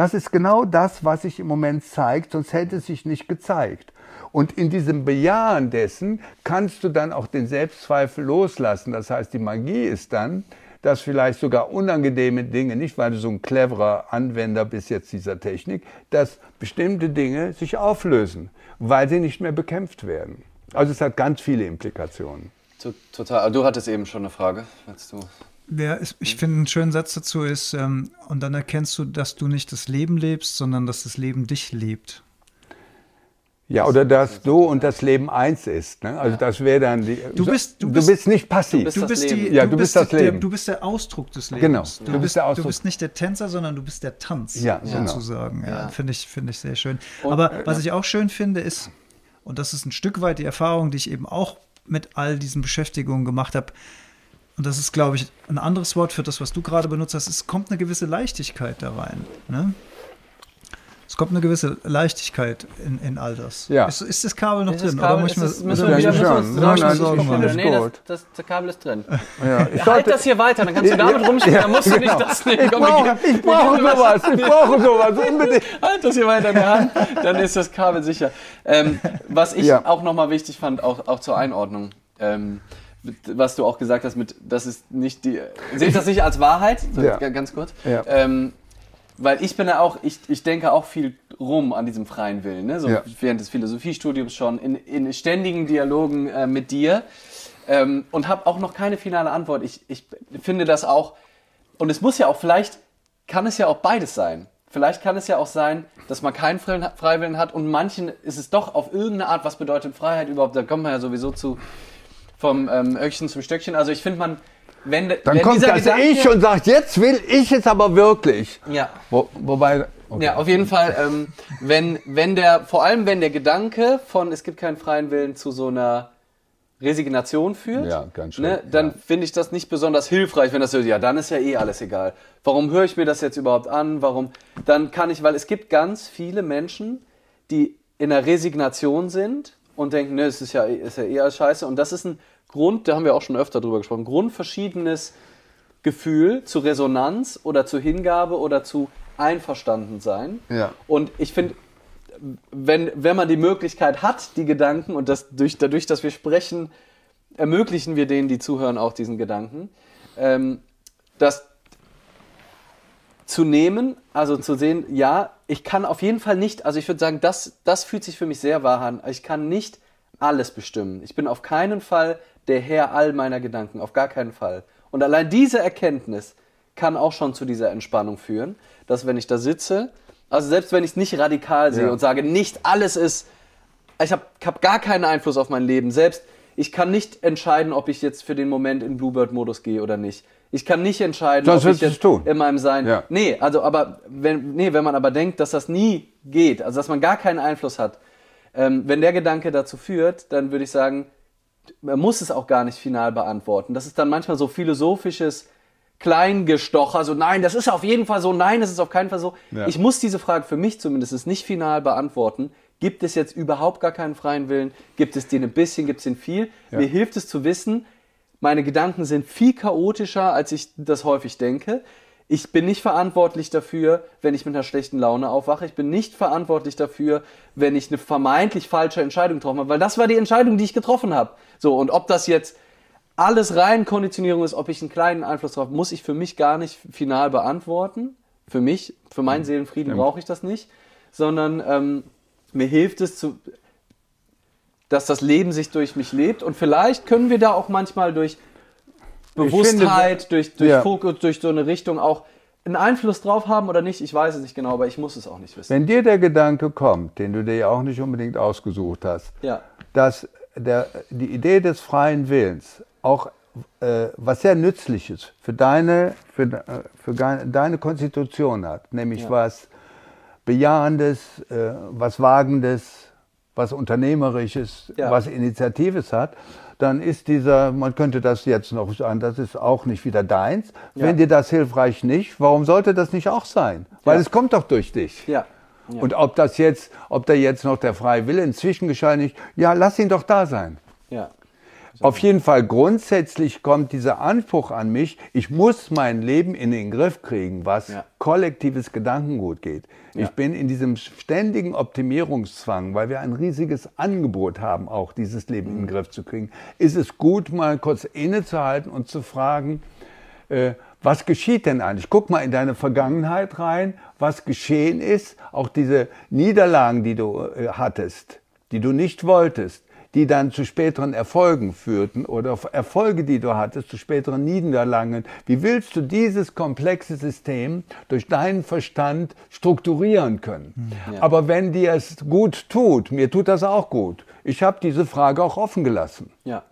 Das ist genau das, was sich im Moment zeigt, sonst hätte es sich nicht gezeigt. Und in diesem Bejahen dessen kannst du dann auch den Selbstzweifel loslassen. Das heißt, die Magie ist dann, dass vielleicht sogar unangenehme Dinge, nicht weil du so ein cleverer Anwender bist jetzt dieser Technik, dass bestimmte Dinge sich auflösen, weil sie nicht mehr bekämpft werden. Also es hat ganz viele Implikationen. Total. Du hattest eben schon eine Frage. Willst du? Ja, ich finde, einen schönen Satz dazu ist, ähm, und dann erkennst du, dass du nicht das Leben lebst, sondern dass das Leben dich lebt. Ja, oder dass du und das Leben eins ist. Ne? Also das wäre dann die. Du bist, du bist, du bist nicht passiv. Du bist, die, ja, du, bist, das Leben. Der, du bist der Ausdruck des Lebens. Genau. Du, du bist, der Ausdruck. Du bist nicht der Tänzer, sondern du bist der Tanz, ja, sozusagen. Genau. Ja, Finde ich, find ich sehr schön. Und, Aber äh, was ich auch schön finde, ist, und das ist ein Stück weit die Erfahrung, die ich eben auch mit all diesen Beschäftigungen gemacht habe, und das ist, glaube ich, ein anderes Wort für das, was du gerade benutzt hast, es kommt eine gewisse Leichtigkeit da rein. Ne? Es kommt eine gewisse Leichtigkeit in, in all das. Ja. Ist, ist das Kabel noch ist drin? Kabel, oder muss ich mal, müssen wir wieder schon. Nein, nein, sorgen machen? Nee, das, das, das, Kabel ist drin. <laughs> Ja, ich halt das hier weiter, dann kannst du damit rumspielen, dann musst du nicht genau. das nehmen. Ich brauche, ich brauche sowas, ich brauche sowas, <laughs> unbedingt. Halt das hier weiter in der Hand, dann ist das Kabel sicher. Ähm, was ich ja. auch nochmal wichtig fand, auch, auch zur Einordnung, ähm, was du auch gesagt hast, mit, das ist nicht die. Seht das nicht als Wahrheit? So, ja. Ganz kurz. Ja. Ähm, weil ich bin ja auch, ich, ich denke auch viel rum an diesem freien Willen, ne? so ja. während des Philosophiestudiums schon, in, in ständigen Dialogen äh, mit dir ähm, und habe auch noch keine finale Antwort. Ich, ich finde das auch, und es muss ja auch, vielleicht kann es ja auch beides sein. Vielleicht kann es ja auch sein, dass man keinen Freiwillen hat und manchen ist es doch auf irgendeine Art, was bedeutet Freiheit überhaupt, da kommt man ja sowieso zu vom ähm, Öckchen zum Stöckchen. Also ich finde man, wenn, Dann wenn kommt das Gedanke, Ich und sagt, jetzt will ich es aber wirklich. Ja. Wo, wobei. Okay. Ja, auf jeden Fall, ähm, wenn, wenn der, vor allem wenn der Gedanke von es gibt keinen freien Willen zu so einer Resignation führt, ja, ganz schön, ne, dann ja. finde ich das nicht besonders hilfreich, wenn das so, ja, dann ist ja eh alles egal. Warum höre ich mir das jetzt überhaupt an? Warum? Dann kann ich, weil es gibt ganz viele Menschen, die in der Resignation sind und denken, ne, es ist ja, ist ja eh alles scheiße. Und das ist ein Grund, da haben wir auch schon öfter drüber gesprochen, grundverschiedenes Gefühl zu Resonanz oder zu Hingabe oder zu Einverstandensein. Ja. Und ich finde, wenn, wenn man die Möglichkeit hat, die Gedanken, und das durch, dadurch, dass wir sprechen, ermöglichen wir denen, die zuhören, auch diesen Gedanken, ähm, das zu nehmen, also zu sehen, ja, ich kann auf jeden Fall nicht, also ich würde sagen, das, das fühlt sich für mich sehr wahr an. Ich kann nicht alles bestimmen. Ich bin auf keinen Fall der Herr all meiner Gedanken, auf gar keinen Fall. Und allein diese Erkenntnis kann auch schon zu dieser Entspannung führen, dass wenn ich da sitze, also selbst wenn ich es nicht radikal sehe Ja. und sage, nicht alles ist, ich habe hab gar keinen Einfluss auf mein Leben, selbst ich kann nicht entscheiden, ob ich jetzt für den Moment in Bluebird-Modus gehe oder nicht. Ich kann nicht entscheiden, Sonst ob ich jetzt tun. in meinem Sein. Ja. Nee, also aber wenn, nee, wenn man aber denkt, dass das nie geht, also dass man gar keinen Einfluss hat, ähm, wenn der Gedanke dazu führt, dann würde ich sagen, man muss es auch gar nicht final beantworten. Das ist dann manchmal so philosophisches Kleingestocher, so nein, das ist auf jeden Fall so, nein, das ist auf keinen Fall so. Ja. Ich muss diese Frage für mich zumindest nicht final beantworten. Gibt es jetzt überhaupt gar keinen freien Willen? Gibt es den ein bisschen, gibt es den viel? Mir hilft es zu wissen, meine Gedanken sind viel chaotischer, als ich das häufig denke. Ich bin nicht verantwortlich dafür, wenn ich mit einer schlechten Laune aufwache. Ich bin nicht verantwortlich dafür, wenn ich eine vermeintlich falsche Entscheidung getroffen habe, weil das war die Entscheidung, die ich getroffen habe. So, und ob das jetzt alles rein Konditionierung ist, ob ich einen kleinen Einfluss drauf, muss ich für mich gar nicht final beantworten. Für mich, für meinen Seelenfrieden brauche ich das nicht, sondern ähm, mir hilft es zu, dass das Leben sich durch mich lebt und vielleicht können wir da auch manchmal durch Bewusstheit, durch, durch Ja. Fokus, durch so eine Richtung auch einen Einfluss drauf haben oder nicht. Ich weiß es nicht genau, aber ich muss es auch nicht wissen. Wenn dir der Gedanke kommt, den du dir ja auch nicht unbedingt ausgesucht hast, Ja. dass der, die Idee des freien Willens auch äh, was sehr Nützliches für deine, für, äh, für deine Konstitution hat, nämlich Ja. was Bejahendes, äh, was Wagendes, was Unternehmerisches, Ja. was Initiatives hat, dann ist dieser, man könnte das jetzt noch sagen, das ist auch nicht wieder deins. Ja. Wenn dir das hilfreich nicht, warum sollte das nicht auch sein? Weil Ja. es kommt doch durch dich. Ja. Und ob das jetzt, ob da jetzt noch der freie Wille inzwischen geschaltet ist, ja, lass ihn doch da sein. ja. Auf jeden Fall grundsätzlich kommt dieser Anspruch an mich, ich muss mein Leben in den Griff kriegen, was Ja. kollektives Gedankengut geht. Ja. Ich bin in diesem ständigen Optimierungszwang, weil wir ein riesiges Angebot haben, auch dieses Leben Mhm. in den Griff zu kriegen. Ist es gut, mal kurz innezuhalten und zu fragen, äh, was geschieht denn eigentlich? Guck mal in deine Vergangenheit rein, was geschehen ist, auch diese Niederlagen, die du äh, hattest, die du nicht wolltest, die dann zu späteren Erfolgen führten oder Erfolge, die du hattest, zu späteren Niederlagen. Wie willst du dieses komplexe System durch deinen Verstand strukturieren können? Ja. Aber wenn dir es gut tut, mir tut das auch gut. Ich habe diese Frage auch offen gelassen. ja.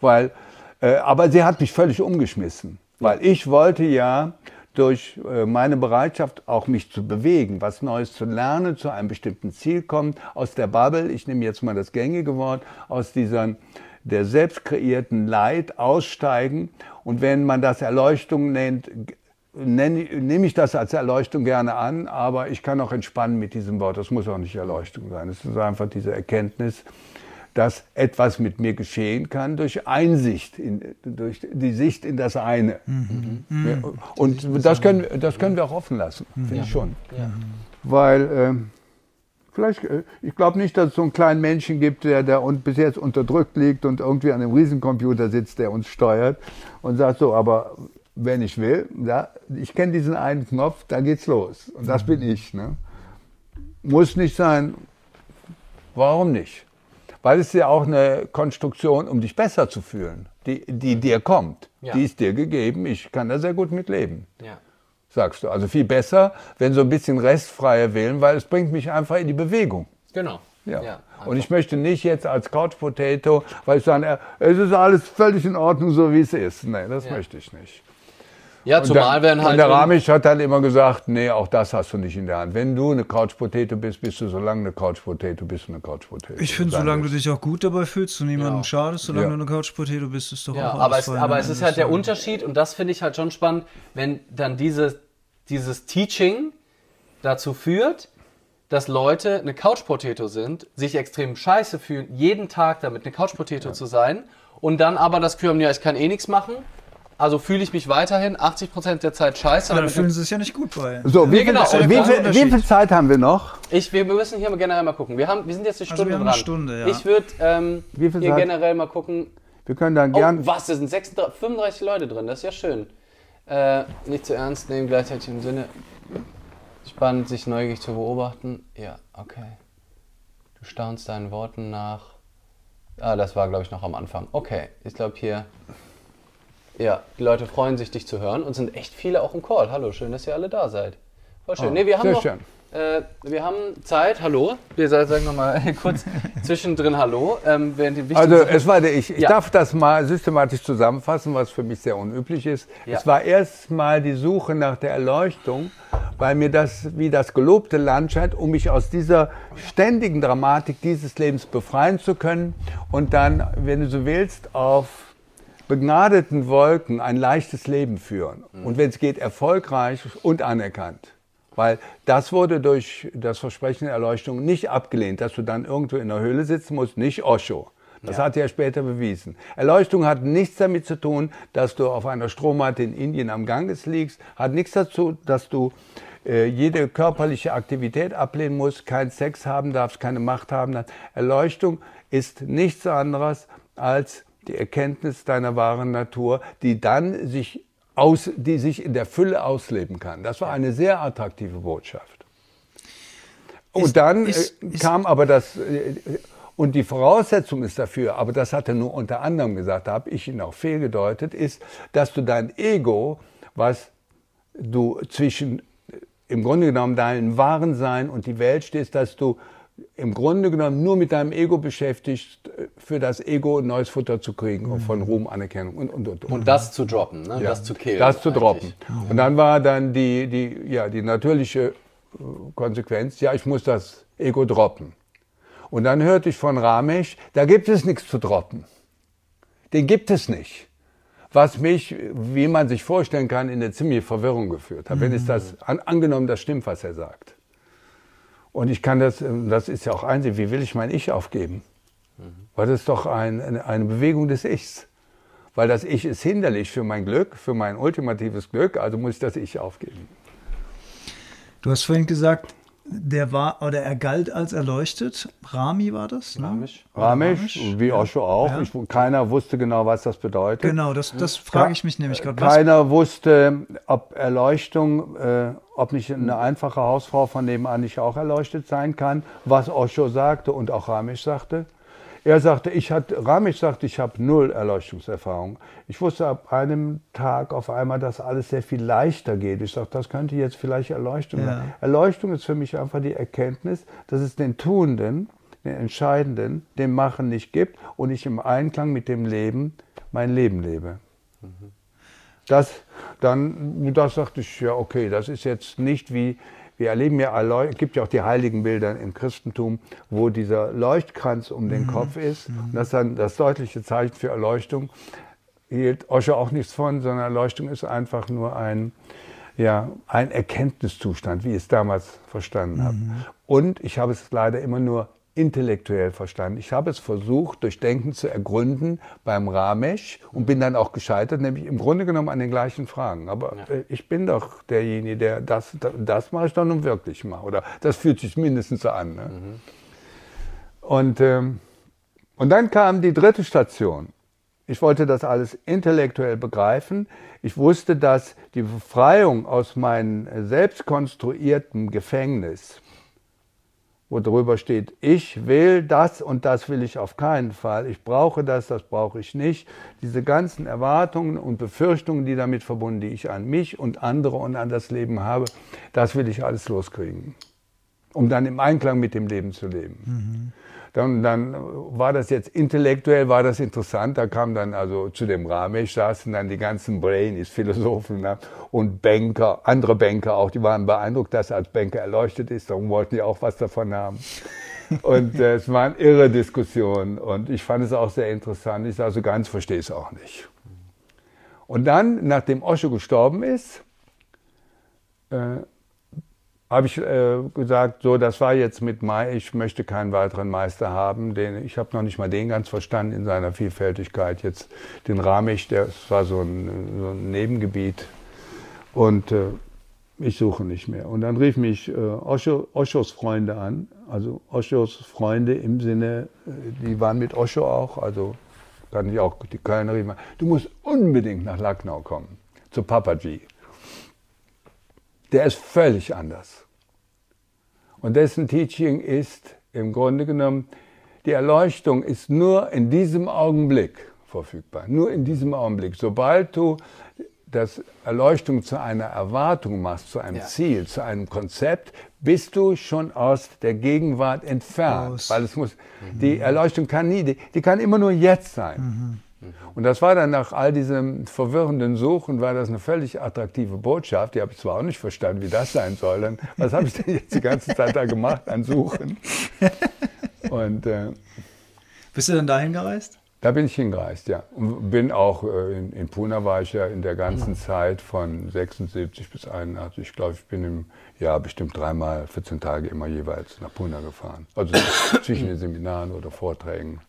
Weil, äh, aber sie hat mich völlig umgeschmissen. Weil ich wollte ja durch äh, meine Bereitschaft, auch mich zu bewegen, was Neues zu lernen, zu einem bestimmten Ziel kommen, aus der Bubble, ich nehme jetzt mal das gängige Wort, aus dieser der selbst kreierten Leid aussteigen. Und wenn man das Erleuchtung nennt, nehme ich das als Erleuchtung gerne an, aber ich kann auch entspannen mit diesem Wort. Das muss auch nicht Erleuchtung sein. Es ist einfach diese Erkenntnis, dass etwas mit mir geschehen kann durch Einsicht, in, durch die Sicht in das eine. Ja, Und das können, wir- das können wir auch offen lassen, finde ich schon. Ja. Weil ähm, vielleicht, äh, ich glaube nicht, dass es so einen kleinen Menschen gibt, der, der und bis jetzt unterdrückt liegt und irgendwie an einem Riesencomputer sitzt, der uns steuert und sagt so, aber wenn ich will, da, ich kenne diesen einen Knopf, da geht's los. Und das bin ich. Ne? Muss nicht sein. Warum nicht? Weil es ja auch eine Konstruktion, um dich besser zu fühlen, die, die dir kommt. Ja. Die ist dir gegeben. Ich kann da sehr gut mit leben ja. sagst du. Also viel besser, wenn so ein bisschen restfreier Willen, weil es bringt mich einfach in die Bewegung. Genau. Ja. und ich möchte nicht jetzt als Couch Potato, weil ich sage, es ist alles völlig in Ordnung, so wie es ist. Nee, das Ja. möchte ich nicht. Ja, zumal werden halt. Und der Ramisch hat dann immer gesagt, nee, auch das hast du nicht in der Hand. Wenn du eine Couch Potato bist, bist du so lange eine Couch Potato, bist du eine Couch Potato. Ich finde, solange du dich auch gut dabei fühlst und niemandem ja. schadest, solange ja. du eine Couch Potato bist, ist doch ja, auch aber es, aber es ist halt der Unterschied und das finde ich halt schon spannend, wenn dann diese, dieses Teaching dazu führt, dass Leute eine Couch Potato sind, sich extrem scheiße fühlen, jeden Tag damit eine Couch Potato ja. zu sein und dann aber das Gefühl haben, ja, ich kann eh nichts machen. Also fühle ich mich weiterhin 80% der Zeit scheiße. Aber da fühlen sie sich ja nicht gut bei. So, wie, nee, genau. viel, wie, viel, wie, viel, Zeit haben wir noch? Ich, wir müssen hier generell mal gucken. Wir, haben, wir sind jetzt eine also Stunde also dran. Eine Stunde, ja. Ich würde ähm, hier Zeit? generell mal gucken. Wir können dann gern. Oh, was, da sind 36, 35 Leute drin, das ist ja schön. Äh, nicht zu ernst nehmen, gleichzeitig im Sinne. Spannend, sich neugierig zu beobachten. Ja, okay. Du staunst deinen Worten nach. Ah, das war, glaube ich, noch am Anfang. Okay, ich glaube hier. Ja, die Leute freuen sich, dich zu hören und sind echt viele auch im Call. Hallo, schön, dass ihr alle da seid. Voll schön. Oh, nee, wir haben noch, schön. Äh, wir haben Zeit. Hallo. Wir sagen nochmal <laughs> kurz <laughs> zwischendrin Hallo. Ähm, also es war der, ich, ich ja. darf das mal systematisch zusammenfassen, was für mich sehr unüblich ist. Ja. Es war erstmal die Suche nach der Erleuchtung, weil mir das wie das gelobte Land scheint, um mich aus dieser ständigen Dramatik dieses Lebens befreien zu können und dann, wenn du so willst, auf begnadeten Wolken ein leichtes Leben führen. Mhm. Und wenn es geht, erfolgreich und anerkannt. Weil das wurde durch das Versprechen der Erleuchtung nicht abgelehnt, dass du dann irgendwo in der Höhle sitzen musst, nicht Osho. Das ja. hat er später bewiesen. Erleuchtung hat nichts damit zu tun, dass du auf einer Strommatte in Indien am Ganges liegst, hat nichts dazu, dass du äh, jede körperliche Aktivität ablehnen musst, keinen Sex haben darfst, keine Macht haben darfst. Erleuchtung ist nichts anderes als die Erkenntnis deiner wahren Natur, die dann sich aus, die sich in der Fülle ausleben kann. Das war eine sehr attraktive Botschaft. Und ist, dann ist, äh, kam aber das, äh, und die Voraussetzung ist dafür, aber das hat er nur unter anderem gesagt, da habe ich ihn auch fehlgedeutet, ist, dass du dein Ego, was du zwischen äh, im Grunde genommen deinem wahren Sein und die Welt stehst, dass du im Grunde genommen nur mit deinem Ego beschäftigt, für das Ego neues Futter zu kriegen, mhm. von Ruhm, Anerkennung und, und, und. Und das zu droppen, ne? Ja, das zu killen. Das zu droppen. Und dann war dann die, die, ja, die natürliche äh, Konsequenz, ja, ich muss das Ego droppen. Und dann hörte ich von Ramesh, da gibt es nichts zu droppen. Den gibt es nicht. Was mich, wie man sich vorstellen kann, in eine ziemliche Verwirrung geführt hat. Mhm. Wenn es das, an, angenommen, das stimmt, was er sagt. Und ich kann das, ähm, das ist ja auch einsehen, wie will ich mein Ich aufgeben? Mhm. Weil das ist doch ein, eine, eine Bewegung des Ichs. Weil das Ich ist hinderlich für mein Glück, für mein ultimatives Glück, also muss ich das Ich aufgeben. Du hast vorhin gesagt, der war oder er galt als erleuchtet. Rami war das? Ne? Ramisch. Ramisch, wie Osho auch. Ja. Ich, keiner wusste genau, was das bedeutet. Genau, das, das frage ich mich nämlich gerade. Keiner wusste, ob Erleuchtung, äh, ob nicht eine einfache Hausfrau von nebenan nicht auch erleuchtet sein kann, was Osho sagte und auch Ramisch sagte. Er sagte, ich hatte, Ramisch sagte, ich habe null Erleuchtungserfahrung. Ich wusste ab einem Tag auf einmal, dass alles sehr viel leichter geht. Ich sagte, das könnte jetzt vielleicht Erleuchtung ja. sein. Erleuchtung ist für mich einfach die Erkenntnis, dass es den Tuenden, den Entscheidenden, dem Machen nicht gibt und ich im Einklang mit dem Leben mein Leben lebe. Mhm. Das, dann, das sagte ich, ja, okay, das ist jetzt nicht wie wir erleben ja, es gibt ja auch die heiligen Bilder im Christentum, wo dieser Leuchtkranz um den mhm. Kopf ist. Mhm. Und das ist dann das deutliche Zeichen für Erleuchtung. Hielt Osho auch nichts von, sondern Erleuchtung ist einfach nur ein, ja, ein Erkenntniszustand, wie ich es damals verstanden habe. Mhm. Und ich habe es leider immer nur intellektuell verstanden. Ich habe es versucht, durch Denken zu ergründen beim Ramesh und bin dann auch gescheitert, nämlich im Grunde genommen an den gleichen Fragen. Aber ja. äh, ich bin doch derjenige, der das, das, das mache ich dann nun wirklich mal. Oder das fühlt sich mindestens so an. Ne? Mhm. Und, ähm, und dann kam die dritte Station. Ich wollte das alles intellektuell begreifen. Ich wusste, dass die Befreiung aus meinem selbst konstruierten Gefängnis, wo drüber steht, ich will das und das will ich auf keinen Fall, ich brauche das, das brauche ich nicht. Diese ganzen Erwartungen und Befürchtungen, die damit verbunden, die ich an mich und andere und an das Leben habe, das will ich alles loskriegen. um dann im Einklang mit dem Leben zu leben. Mhm. Dann, dann war das jetzt intellektuell, war das interessant. Da kam dann also zu dem Ramesh saßen dann die ganzen Brainis, Philosophen ne? und Banker, andere Banker auch, die waren beeindruckt, dass als Banker erleuchtet ist. Darum wollten die auch was davon haben. Und äh, es waren irre Diskussionen und ich fand es auch sehr interessant. Ich sage, so ganz verstehe es auch nicht. Und dann, nachdem Osho gestorben ist, äh, habe ich äh, gesagt, so, das war jetzt mit Mai, ich möchte keinen weiteren Meister haben. Den, ich habe noch nicht mal den ganz verstanden in seiner Vielfältigkeit. Jetzt den Ramich, das war so ein, so ein Nebengebiet. Und äh, ich suche nicht mehr. Und dann rief mich äh, Osho, Oshos Freunde an. Also Oshos Freunde im Sinne, äh, die waren mit Osho auch, also kann ich auch die Kölner riefen, du musst unbedingt nach Lucknow kommen, zu Papaji der ist völlig anders. Und dessen Teaching ist im Grunde genommen, die Erleuchtung ist nur in diesem Augenblick verfügbar. Nur in diesem Augenblick. Sobald du das Erleuchtung zu einer Erwartung machst, zu einem ja. Ziel, zu einem Konzept, bist du schon aus der Gegenwart entfernt. Aus. Weil es muss, mhm. die Erleuchtung kann nie, die, die, kann immer nur jetzt sein. Mhm. Und das war dann nach all diesem verwirrenden Suchen, war das eine völlig attraktive Botschaft. Die habe ich zwar auch nicht verstanden, wie das sein soll. Dann, was habe ich denn jetzt die ganze Zeit da gemacht an Suchen? Und, äh, Bist du dann dahin gereist? Da bin ich hingereist, ja. Und bin auch, äh, in, in Pune war ich ja in der ganzen Zeit von 76 bis 81. Ich glaube, ich bin im Jahr bestimmt dreimal, 14 Tage immer jeweils nach Pune gefahren. Also zwischen den <clears throat> Seminaren oder Vorträgen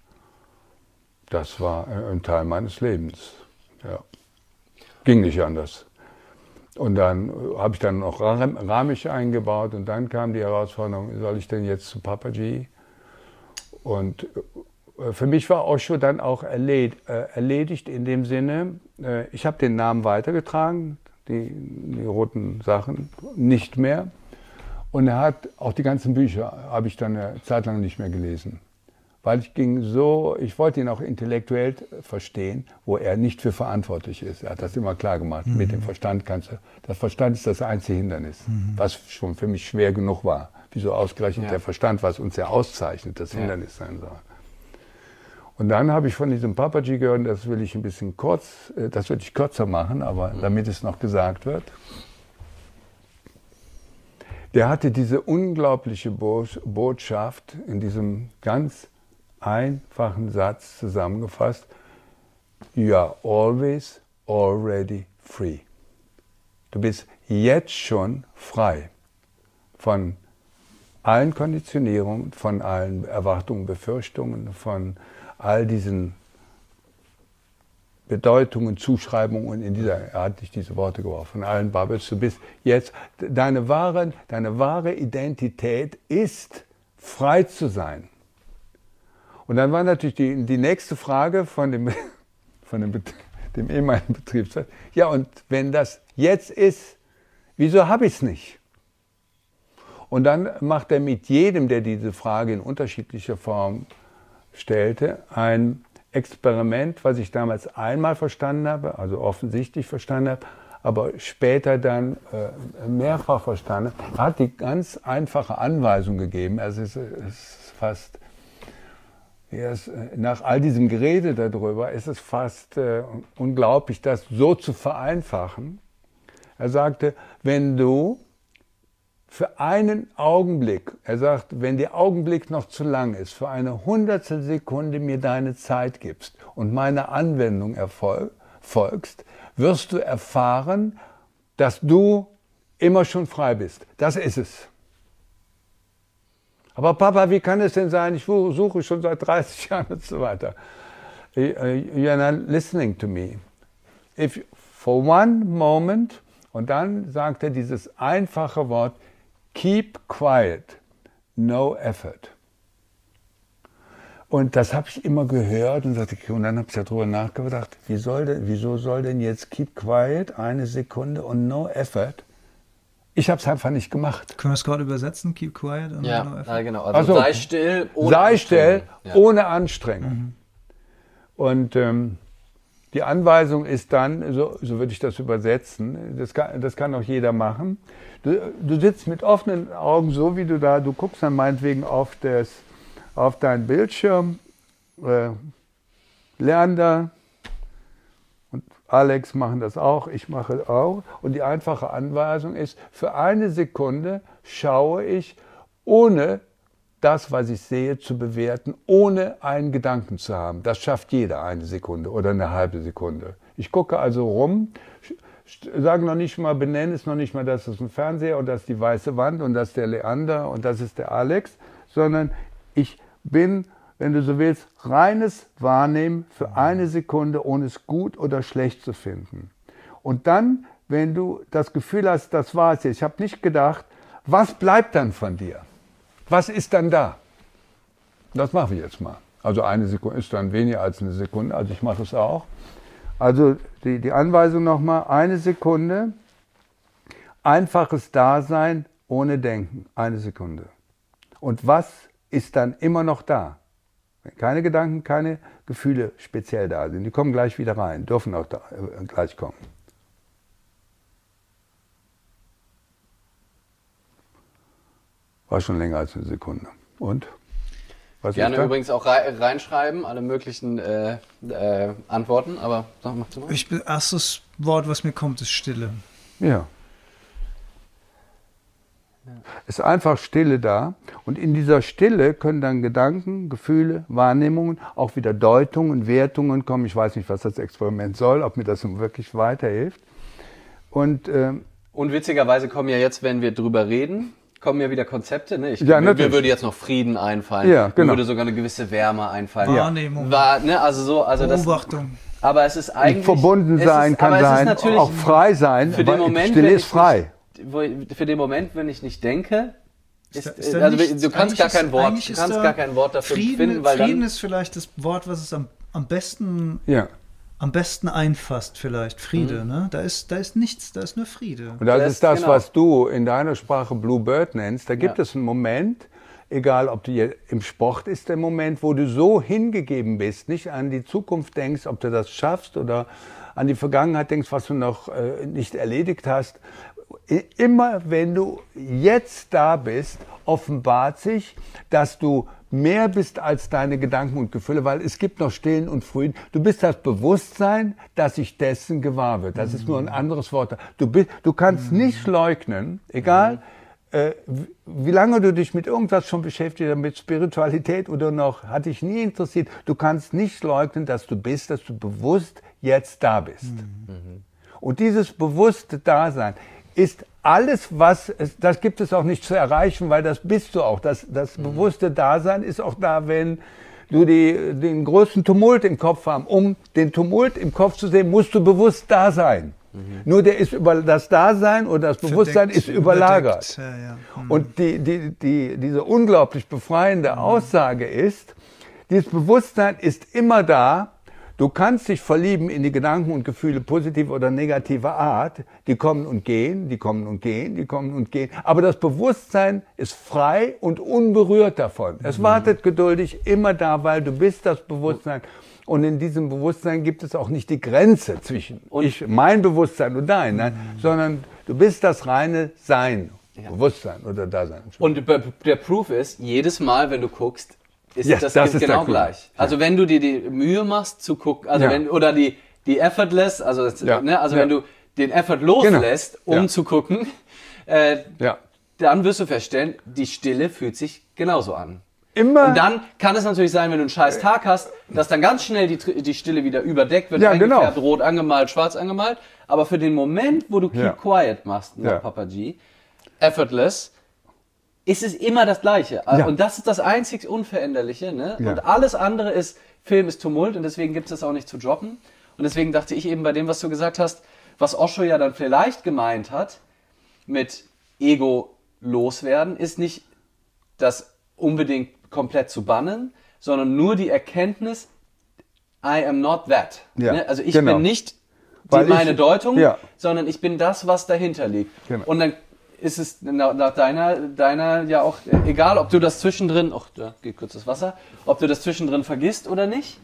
das war ein Teil meines Lebens. Ja. Ging nicht anders. Und dann habe ich dann noch Ramich eingebaut und dann kam die Herausforderung, soll ich denn jetzt zu Papaji? Und äh, für mich war Osho dann auch äh, erledigt in dem Sinne, äh, ich habe den Namen weitergetragen, die, die roten Sachen nicht mehr. Und er hat auch die ganzen Bücher, habe ich dann eine Zeit lang nicht mehr gelesen weil ich ging so, ich wollte ihn auch intellektuell verstehen, wo er nicht für verantwortlich ist. Er hat das immer klar gemacht. Mhm. Mit dem Verstand kannst du, das Verstand ist das einzige Hindernis, mhm. was schon für mich schwer genug war. Wieso ausgerechnet ja. der Verstand, was uns ja auszeichnet, das ja. Hindernis sein soll. Und dann habe ich von diesem Papaji gehört, das will ich ein bisschen kurz, äh, das würde ich kürzer machen, aber mhm. damit es noch gesagt wird. Der hatte diese unglaubliche Botschaft in diesem ganz einfachen Satz zusammengefasst, You are always already free. Du bist jetzt schon frei von allen Konditionierungen, von allen Erwartungen, Befürchtungen, von all diesen Bedeutungen, Zuschreibungen in dieser, er hat nicht diese Worte geworfen, von allen Bubbles. Du bist jetzt, deine wahre, deine wahre Identität ist, frei zu sein. Und dann war natürlich die, die nächste Frage von dem, <laughs> von dem, dem ehemaligen Betriebsrat, ja und wenn das jetzt ist, wieso habe ich es nicht? Und dann macht er mit jedem, der diese Frage in unterschiedlicher Form stellte, ein Experiment, was ich damals einmal verstanden habe, also offensichtlich verstanden habe, aber später dann äh, mehrfach verstanden. Er hat die ganz einfache Anweisung gegeben. Also es ist fast ist, äh, nach all diesem Gerede darüber ist es fast äh, unglaublich, das so zu vereinfachen. Er sagte, wenn du für einen Augenblick, er sagt, wenn der Augenblick noch zu lang ist, für eine hundertstel Sekunde mir deine Zeit gibst und meine Anwendung folgst, wirst du erfahren, dass du immer schon frei bist. Das ist es. Aber Papa, wie kann es denn sein? Ich suche schon seit 30 <laughs> Jahren und so weiter. You're not listening to me. If for one moment, und dann sagt er dieses einfache Wort, keep quiet, no effort. Und das habe ich immer gehört und, sagte, und dann habe ich darüber nachgedacht, wie soll denn, wieso soll denn jetzt keep quiet eine Sekunde und no effort? Ich habe es einfach nicht gemacht. Können wir es gerade übersetzen? Keep quiet. Ja, no ja, genau. Also, also, sei still ohne sei Anstrengung. Still, ja. ohne Anstrengung. Mhm. Und ähm, Die Anweisung ist dann, so, so würde ich das übersetzen, das kann, das kann auch jeder machen. Du, du sitzt mit offenen Augen, so wie du da, du guckst dann meinetwegen auf, das, auf deinen Bildschirm, äh, Lerner und Alex machen das auch, ich mache auch. Und die einfache Anweisung ist, für eine Sekunde schaue ich, ohne das, was ich sehe, zu bewerten, ohne einen Gedanken zu haben. Das schafft jeder eine Sekunde oder eine halbe Sekunde. Ich gucke also rum, sage noch nicht mal, benenne es noch nicht mal, das ist ein Fernseher und das ist die weiße Wand und das ist der Leander und das ist der Alex, sondern ich bin, wenn du so willst, reines Wahrnehmen für eine Sekunde, ohne es gut oder schlecht zu finden. Und dann, wenn du das Gefühl hast, das war es jetzt, ich habe nicht gedacht, was bleibt dann von dir? Was ist dann da? Das mache ich jetzt mal. Also eine Sekunde ist dann weniger als eine Sekunde, also ich mache es auch. Also die, die Anweisung nochmal, eine Sekunde, einfaches Dasein ohne Denken, eine Sekunde. Und was ist dann immer noch da? Wenn keine Gedanken, keine Gefühle speziell da sind, die kommen gleich wieder rein, dürfen auch da, äh, gleich kommen. War schon länger als eine Sekunde. Und? Was Gerne übrigens auch reinschreiben, alle möglichen äh, äh, Antworten, aber sag, mal. Ich bin, erstes Wort, was mir kommt, ist Stille. Ja. Es ist einfach Stille da. Und in dieser Stille können dann Gedanken, Gefühle, Wahrnehmungen, auch wieder Deutungen, Wertungen kommen. Ich weiß nicht, was das Experiment soll, ob mir das wirklich weiterhilft. Und, ähm, und witzigerweise kommen ja jetzt, wenn wir drüber reden, kommen ja wieder Konzepte. Ne? Ich, ja, mir, mir würde jetzt noch Frieden einfallen. Ja, genau. Mir würde sogar eine gewisse Wärme einfallen. Wahrnehmung. War, ne, also so, also Beobachtung. Das, aber es ist eigentlich verbunden sein ist, kann sein, auch frei sein. Für den Moment, Stille ist frei. Nicht, für den Moment, wenn ich nicht denke, ist, ist also nicht, du kannst gar kein Wort, du kannst gar kein Wort dafür Frieden, finden, weil Frieden dann, ist vielleicht das Wort, was es am, am besten ja am besten einfasst vielleicht. Friede, mhm. ne? Da ist, da ist nichts, da ist nur Friede. Und das, das ist das, genau. was du in deiner Sprache Bluebird nennst. Da gibt ja. es einen Moment, egal ob du im Sport ist der Moment, wo du so hingegeben bist, nicht an die Zukunft denkst, ob du das schaffst oder an die Vergangenheit denkst, was du noch äh, nicht erledigt hast. Immer wenn du jetzt da bist, offenbart sich, dass du mehr bist als deine Gedanken und Gefühle, weil es gibt noch Stillen und Frühen. Du bist das Bewusstsein, dass sich dessen gewahr wird. Das ist nur ein mhm. anderes Wort. Du, bist, du kannst mhm. nicht leugnen, egal mhm. äh, wie lange du dich mit irgendwas schon beschäftigt hast, mit Spiritualität oder noch, hat dich nie interessiert. Du kannst nicht leugnen, dass du bist, dass du bewusst jetzt da bist. Mhm. Und dieses bewusste Dasein ist alles, was, das gibt es auch nicht zu erreichen, weil das bist du auch. Das, das mhm. bewusste Dasein ist auch da, wenn du die, den größten Tumult im Kopf haben. Um den Tumult im Kopf zu sehen, musst du bewusst da sein. Mhm. Nur der ist über das Dasein oder das Bewusstsein Verdeckt, ist überlagert. Ja, ja. Mhm. Und die, die, die, diese unglaublich befreiende mhm. Aussage ist, dieses Bewusstsein ist immer da, Du kannst dich verlieben in die Gedanken und Gefühle positiver oder negativer Art. Die kommen und gehen, die kommen und gehen, die kommen und gehen. Aber das Bewusstsein ist frei und unberührt davon. Es mhm. wartet geduldig immer da, weil du bist das Bewusstsein. Und in diesem Bewusstsein gibt es auch nicht die Grenze zwischen ich, mein Bewusstsein und dein, nein, mhm. sondern du bist das reine Sein. Ja. Bewusstsein oder Dasein. Und der Proof ist, jedes Mal, wenn du guckst, ist ja, das, das ist genau gleich. Also wenn du dir die Mühe machst zu gucken, also ja. wenn oder die die effortless, also ja. ne, also wenn du den Effort loslässt, genau. um zu gucken, <laughs> äh, dann wirst du feststellen, die Stille fühlt sich genauso an. Immer. Und dann kann es natürlich sein, wenn du einen scheiß Tag hast, dass dann ganz schnell die, die Stille wieder überdeckt wird, ja, eingefärbt, genau. rot angemalt, schwarz angemalt. Aber für den Moment, wo du Keep Quiet machst, nach Papa G, effortless, ist es immer das Gleiche. Ja. Und das ist das einzig Unveränderliche. Ne? Ja. Und alles andere ist, Film ist Tumult und deswegen gibt es auch nicht zu droppen. Und deswegen dachte ich eben bei dem, was du gesagt hast, was Osho ja dann vielleicht gemeint hat mit Ego loswerden, ist nicht das unbedingt komplett zu bannen, sondern nur die Erkenntnis, I am not that. Ja, ne? Also ich genau. bin nicht die, meine ich, Deutung, ja. sondern ich bin das, was dahinter liegt. Genau. Und dann ist es nach deiner, deiner ja auch egal, ob du das zwischendrin, ach, da geht kurz das Wasser, ob du das zwischendrin vergisst oder nicht.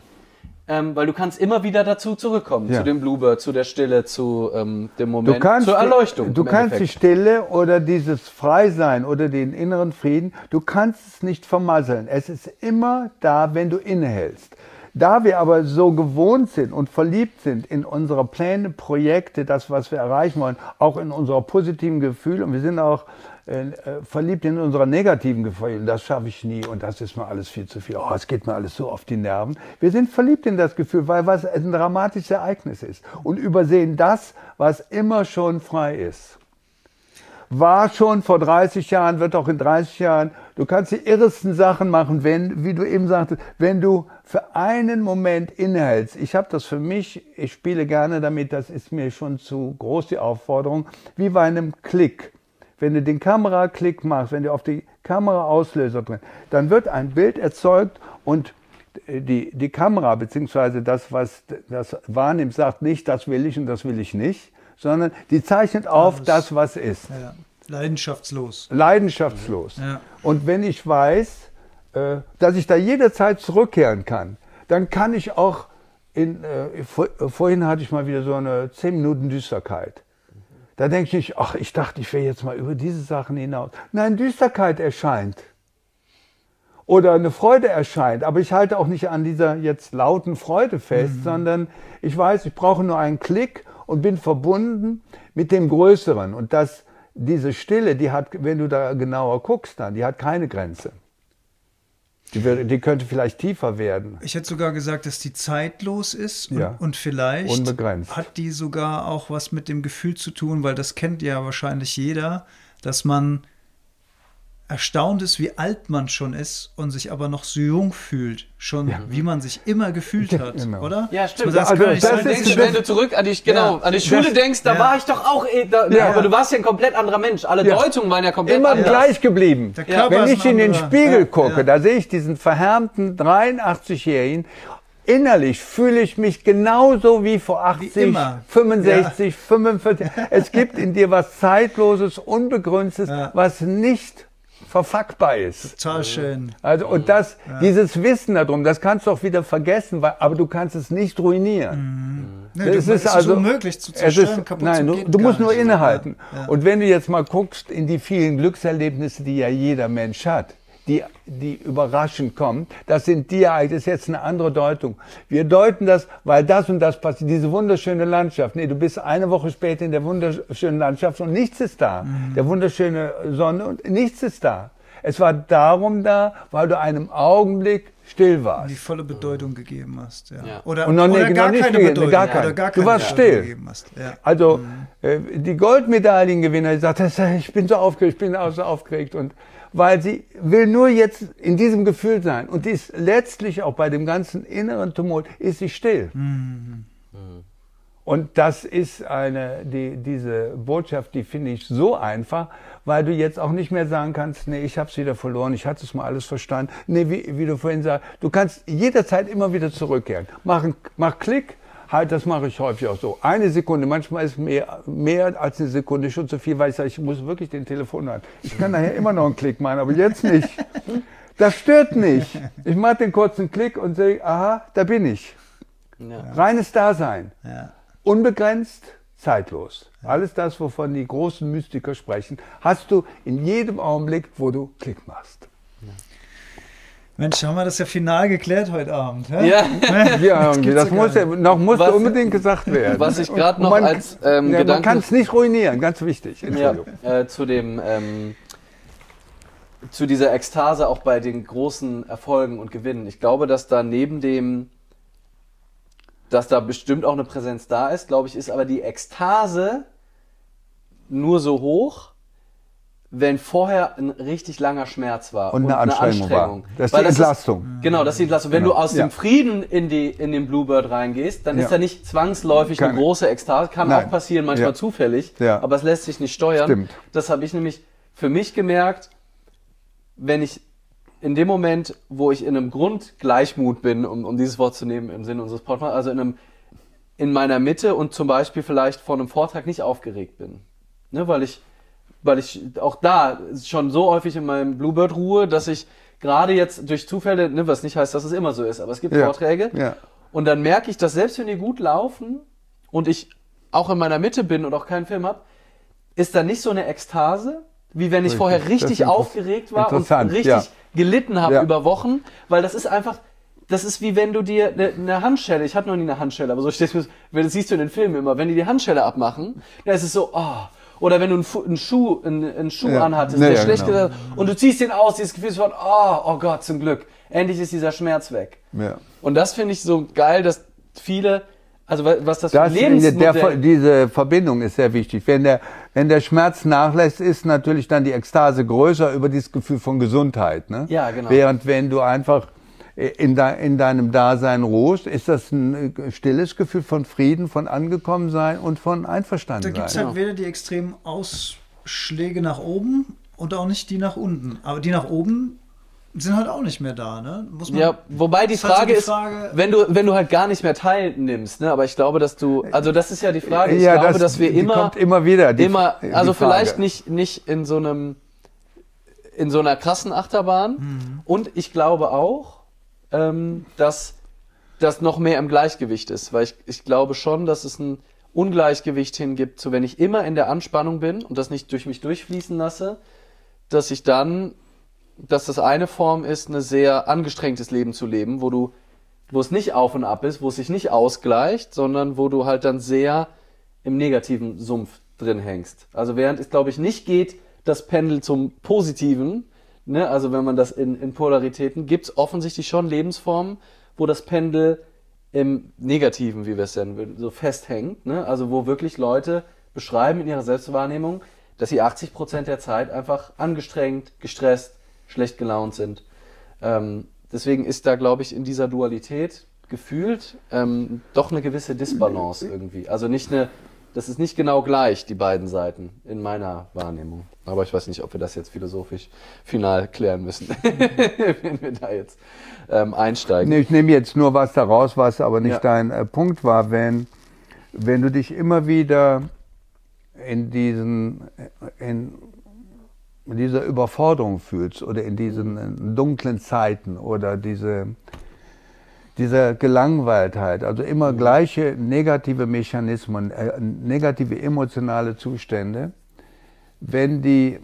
ähm, weil du kannst immer wieder dazu zurückkommen, Ja. zu dem Bluebird, zu der Stille, zu ähm, dem Moment, Du kannst, zur Erleuchtung. Du kannst die Endeffekt. Stille oder dieses Freisein oder den inneren Frieden, du kannst es nicht vermasseln. Es ist immer da, wenn du innehältst. Da wir aber so gewohnt sind und verliebt sind in unsere Pläne, Projekte, das, was wir erreichen wollen, auch in unserer positiven Gefühle und wir sind auch äh, verliebt in unsere negativen Gefühle, das schaffe ich nie und das ist mir alles viel zu viel. Oh, es geht mir alles so auf die Nerven. Wir sind verliebt in das Gefühl, weil was ein dramatisches Ereignis ist und übersehen das, was immer schon frei ist war schon vor 30 Jahren, wird auch in 30 Jahren. Du kannst die irresten Sachen machen, wenn, wie du eben sagtest, wenn du für einen Moment innehältst. Ich habe das für mich, ich spiele gerne damit, das ist mir schon zu groß die Aufforderung, wie bei einem Klick. Wenn du den Kameraklick machst, wenn du auf die Kameraauslöser drin, dann wird ein Bild erzeugt und die, die Kamera beziehungsweise das, was das wahrnimmt, sagt nicht, das will ich und das will ich nicht, sondern die zeichnet auf Alles. das, was ist Ja. Leidenschaftslos. leidenschaftslos. Ja. Und wenn ich weiß, äh, dass ich da jederzeit zurückkehren kann, dann kann ich auch in, äh, vor, äh, vorhin hatte ich mal wieder so eine 10 Minuten Düsterkeit. Da denke ich nicht, ach, ich dachte, ich wäre jetzt mal über diese Sachen hinaus. Nein, Düsterkeit erscheint. Oder eine Freude erscheint. Aber ich halte auch nicht an dieser jetzt lauten Freude fest, sondern ich weiß, ich brauche nur einen Klick und bin verbunden mit dem Größeren. Und das, diese Stille, die hat, wenn du da genauer guckst, dann, die hat keine Grenze. Die, wird- die könnte vielleicht tiefer werden. Ich hätte sogar gesagt, dass die zeitlos ist und, Ja. und vielleicht Unbegrenzt. hat die sogar auch was mit dem Gefühl zu tun, weil das kennt ja wahrscheinlich jeder, dass man erstaunt ist, wie alt man schon ist und sich aber noch so jung fühlt, schon wie man sich immer gefühlt Ja, hat, genau. oder? Ja, stimmt. Also kann nicht das sein, denkst, ich- wenn du zurück an die, genau, Ja, an die Schule das- denkst, da ja. war ich doch auch, eh, da, Ja. aber du warst ja ein komplett anderer Mensch. Alle Ja. Deutungen waren ja komplett Immer anders. gleich geblieben. Wenn ich in den. Spiegel Ja, gucke, ja. da sehe ich diesen verhärmten 83-Jährigen. Innerlich fühle ich mich genauso wie vor 80, immer. 65, 45. Es gibt in dir was Zeitloses, Unbegründetes, Ja. was nicht verfuckbar ist. Total schön. Also, und das, dieses Wissen darum, das kannst du auch wieder vergessen, weil, aber du kannst es nicht ruinieren. Nee, Es du, ist also unmöglich zu es zerstören, ist, nein, zu du, du musst nur innehalten. Ja, ja. Und wenn du jetzt mal guckst in die vielen Glückserlebnisse, die ja jeder Mensch hat, die, die überraschend kommen, das sind die Ereignisse, das ist jetzt eine andere Deutung. Wir deuten das, weil das und das passiert, diese wunderschöne Landschaft. Nee, du bist eine Woche später in der wunderschönen Landschaft und nichts ist da. Mhm. Der wunderschöne Sonne und nichts ist da. Es war darum da, weil du einem Augenblick still warst. die volle Bedeutung gegeben hast. Ja. Ja. Oder, Und noch oder nicht- gar nicht keine gegeben, Bedeutung. gar keine. Oder gar Du keine warst Bedeutung still. gegeben hast. Ja. Also Mhm. äh, die Goldmedaillengewinner, die sagt, <laughs> ich bin so aufgeregt, ich bin auch so aufgeregt und weil sie will nur jetzt in diesem Gefühl sein und die ist letztlich auch bei dem ganzen inneren Tumult ist sie still. Mhm. Und das ist eine, die, diese Botschaft, die finde ich so einfach, weil du jetzt auch nicht mehr sagen kannst, nee, ich habe es wieder verloren, ich hatte es mal alles verstanden. Nee, wie, wie du vorhin sagst, du kannst jederzeit immer wieder zurückkehren. Mach, mach Klick, halt, das mache ich häufig auch so. Eine Sekunde, manchmal ist mehr, mehr als eine Sekunde schon zu viel, weil ich sage, ich muss wirklich den Telefon halten. Ich kann nachher immer noch einen Klick machen, aber jetzt nicht. Das stört nicht. Ich mache den kurzen Klick und sage, aha, da bin ich. Ja. Reines Dasein. Ja. Unbegrenzt, zeitlos. Alles das, wovon die großen Mystiker sprechen, hast du in jedem Augenblick, wo du Klick machst. Mensch, haben wir das ja final geklärt heute Abend. hä? Ja. <laughs> Ja, irgendwie, gibt's das muss ja, noch musste Was- unbedingt gesagt werden. was ich grad Und noch man, als, ähm, ja, man kann es nicht ruinieren, ganz wichtig. Ja, äh, zu dem, ähm, zu dieser Ekstase auch bei den großen Erfolgen und Gewinnen. Ich glaube, dass da neben dem, dass da bestimmt auch eine Präsenz da ist, glaube ich, ist aber die Ekstase nur so hoch, wenn vorher ein richtig langer Schmerz war Und eine Anstrengung war. Das ist Weil die ist- Entlastung. Genau, das ist die Entlastung. Wenn Genau. du aus Ja. dem Frieden in, die, in den Bluebird reingehst, dann Ja. ist da nicht zwangsläufig eine Keine- große Ekstase. Kann Nein. auch passieren, manchmal Ja. zufällig, Ja. aber es lässt sich nicht steuern. Stimmt. Das habe ich nämlich für mich gemerkt, wenn ich in dem Moment, wo ich in einem Grundgleichmut bin, um, um dieses Wort zu nehmen im Sinne unseres Podcasts, also in einem in meiner Mitte und zum Beispiel vielleicht vor einem Vortrag nicht aufgeregt bin. Ne, weil ich, weil ich auch da schon so häufig in meinem Bluebird ruhe, dass ich gerade jetzt durch Zufälle, ne, was nicht heißt, dass es immer so ist, aber es gibt Ja. Vorträge Ja. Und dann merke ich, dass selbst wenn die gut laufen und ich auch in meiner Mitte bin und auch keinen Film habe, ist da nicht so eine Ekstase, wie wenn ich richtig. vorher richtig aufgeregt war und richtig ja. gelitten habe ja. über Wochen, weil das ist einfach, das ist wie wenn du dir eine, eine Handschelle, ich hatte noch nie eine Handschelle, aber so stehst du, das siehst du in den Filmen immer, wenn die die Handschelle abmachen, dann ist es so, oh, oder wenn du einen, einen Schuh, einen, einen Schuh ja. anhattest, der ja, schlecht genau. und du ziehst den aus, dieses Gefühl von, oh, oh Gott, zum Glück, endlich ist dieser Schmerz weg. Ja. Und das finde ich so geil, dass viele, also was das, das Lebensmodell... Der, diese Verbindung ist sehr wichtig. Wenn der, wenn der Schmerz nachlässt, ist natürlich dann die Ekstase größer über dieses Gefühl von Gesundheit. Ne? Ja, genau. Während wenn du einfach in, de, in deinem Dasein ruhst, ist das ein äh, stilles Gefühl von Frieden, von Angekommensein und von Einverstandensein. Da gibt es halt weder die extremen Ausschläge nach oben und auch nicht die nach unten. Aber die nach oben sind halt auch nicht mehr da, ne? Muss man, ja, wobei die Frage, halt so die Frage ist, wenn du, wenn du halt gar nicht mehr teilnimmst, ne? Aber ich glaube, dass du, also das ist ja die Frage. Ich ja, glaube, das, dass wir immer, kommt immer wieder, die, immer, also vielleicht nicht, nicht in so einem, in so einer krassen Achterbahn. Mhm. Und ich glaube auch, ähm, dass das noch mehr im Gleichgewicht ist, weil ich, ich glaube schon, dass es ein Ungleichgewicht hingibt, so wenn ich immer in der Anspannung bin und das nicht durch mich durchfließen lasse, dass ich dann, dass das eine Form ist, ein sehr angestrengtes Leben zu leben, wo du, wo es nicht auf und ab ist, wo es sich nicht ausgleicht, sondern wo du halt dann sehr im negativen Sumpf drin hängst. Also während es, glaube ich, nicht geht, das Pendel zum Positiven, ne, also wenn man das in, in Polaritäten, gibt es offensichtlich schon Lebensformen, wo das Pendel im Negativen, wie wir es nennen, so festhängt. Ne? Also wo wirklich Leute beschreiben in ihrer Selbstwahrnehmung, dass sie 80 Prozent der Zeit einfach angestrengt, gestresst, schlecht gelaunt sind. Ähm, deswegen ist da, glaube ich, in dieser Dualität gefühlt ähm, doch eine gewisse Disbalance irgendwie. Also nicht eine das ist nicht genau gleich, die beiden Seiten, in meiner Wahrnehmung. Aber ich weiß nicht, ob wir das jetzt philosophisch final klären müssen, <laughs> wenn wir da jetzt ähm, einsteigen. Nee, ich nehme jetzt nur was daraus, was aber nicht ja. dein äh, Punkt war. Wenn, wenn du dich immer wieder in diesen, in, in dieser Überforderung fühlst oder in diesen mhm. dunklen Zeiten oder diese dieser Gelangweiltheit, also immer mhm. gleiche negative Mechanismen, äh, negative emotionale Zustände, wenn die,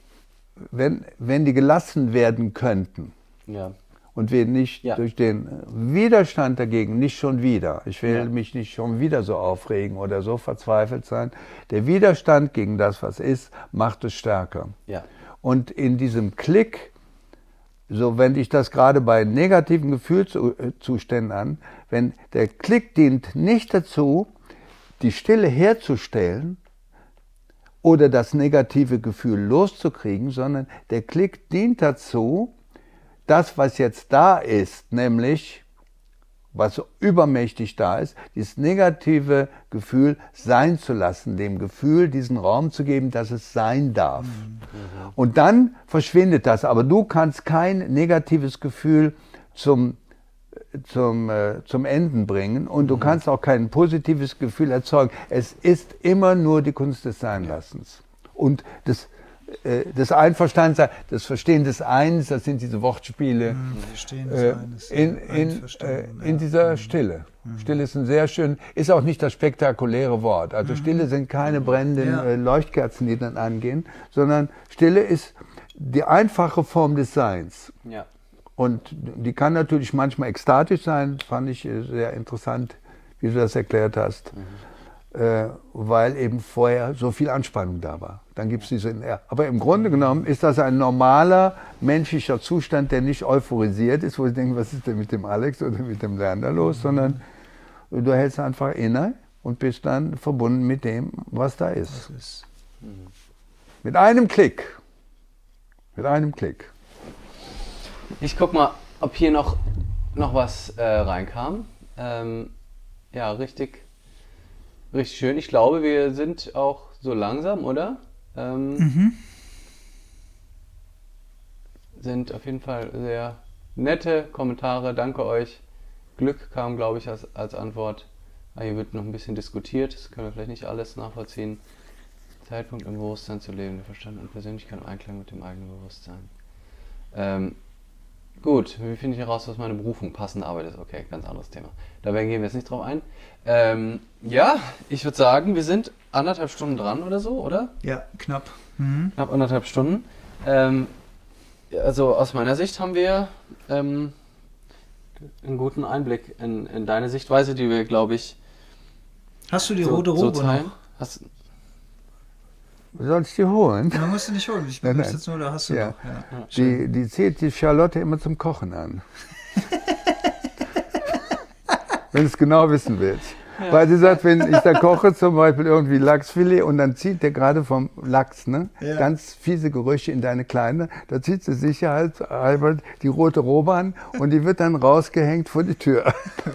wenn, wenn die gelassen werden könnten ja. und wir nicht ja. durch den Widerstand dagegen, nicht schon wieder, ich will ja. mich nicht schon wieder so aufregen oder so verzweifelt sein, der Widerstand gegen das, was ist, macht es stärker. Und in diesem Klick, so wende ich das gerade bei negativen Gefühlszuständen an, wenn der Klick dient nicht dazu, die Stille herzustellen oder das negative Gefühl loszukriegen, sondern der Klick dient dazu, das, was jetzt da ist, nämlich was übermächtig da ist, dieses negative Gefühl sein zu lassen, dem Gefühl diesen Raum zu geben, dass es sein darf. Mhm. Und dann verschwindet das. Aber du kannst kein negatives Gefühl zum, zum, äh, zum Enden bringen und du mhm. kannst auch kein positives Gefühl erzeugen. Es ist immer nur die Kunst des Seinlassens. Und das äh, das Einverstandsein, das Verstehen des Eins, das sind diese Wortspiele. Mhm, Verstehen des äh, Eines. In, in, äh, in dieser mhm. Stille. Mhm. Stille ist ein sehr schön, ist auch nicht das spektakuläre Wort. Also. Stille sind keine brennenden. Äh, Leuchtkerzen, die dann angehen, sondern Stille ist die einfache Form des Seins. Ja. Und die kann natürlich manchmal ekstatisch sein, fand ich äh, sehr interessant, wie du das erklärt hast. Mhm äh, weil eben vorher so viel Anspannung da war. Dann gibt es diese. Aber im Grunde genommen ist das ein normaler menschlicher Zustand, der nicht euphorisiert ist, wo ich denke, was ist denn mit dem Alex oder mit dem Lerner los, mhm. sondern du hältst einfach inne und bist dann verbunden mit dem, was da ist. ist. Mhm. Mit einem Klick. Mit einem Klick. Ich guck mal, ob hier noch, noch was äh, reinkam. Ähm, ja, richtig Richtig schön. Ich glaube, wir sind auch so langsam, oder? Ähm, mhm. Sind auf jeden Fall sehr nette Kommentare. Danke euch. Glück kam, glaube ich, als, als Antwort. Ah, hier wird noch ein bisschen diskutiert. Das können wir vielleicht nicht alles nachvollziehen. Zeitpunkt im Bewusstsein zu leben, der Verstand und Persönlichkeit im Einklang mit dem eigenen Bewusstsein. Ähm, Gut, wie finde ich heraus, was meine Berufung passende Arbeit ist? Okay, ganz anderes Thema. Da gehen wir jetzt nicht drauf ein. Ähm, ja, ich würde sagen, wir sind anderthalb Stunden dran oder so, oder? Ja, knapp. Mhm. Knapp anderthalb Stunden. Ähm, also aus meiner Sicht haben wir ähm, einen guten Einblick in, in deine Sichtweise, die wir, glaube ich. Hast du die so, rote Robe so noch? Hast, soll ich die holen? Ja, musst du nicht holen. Ich bin jetzt nur, da hast du ja. noch. Ja. Die, die zählt die Charlotte immer zum Kochen an. <laughs> Wenn du es genau wissen willst. Ja. Weil sie sagt, wenn ich da koche, zum Beispiel irgendwie Lachsfilet und dann zieht der gerade vom Lachs, ne? Ja. Ganz fiese Gerüche in deine Kleine, da zieht sie sicherheitshalber die rote Robe an und die wird dann rausgehängt vor die Tür.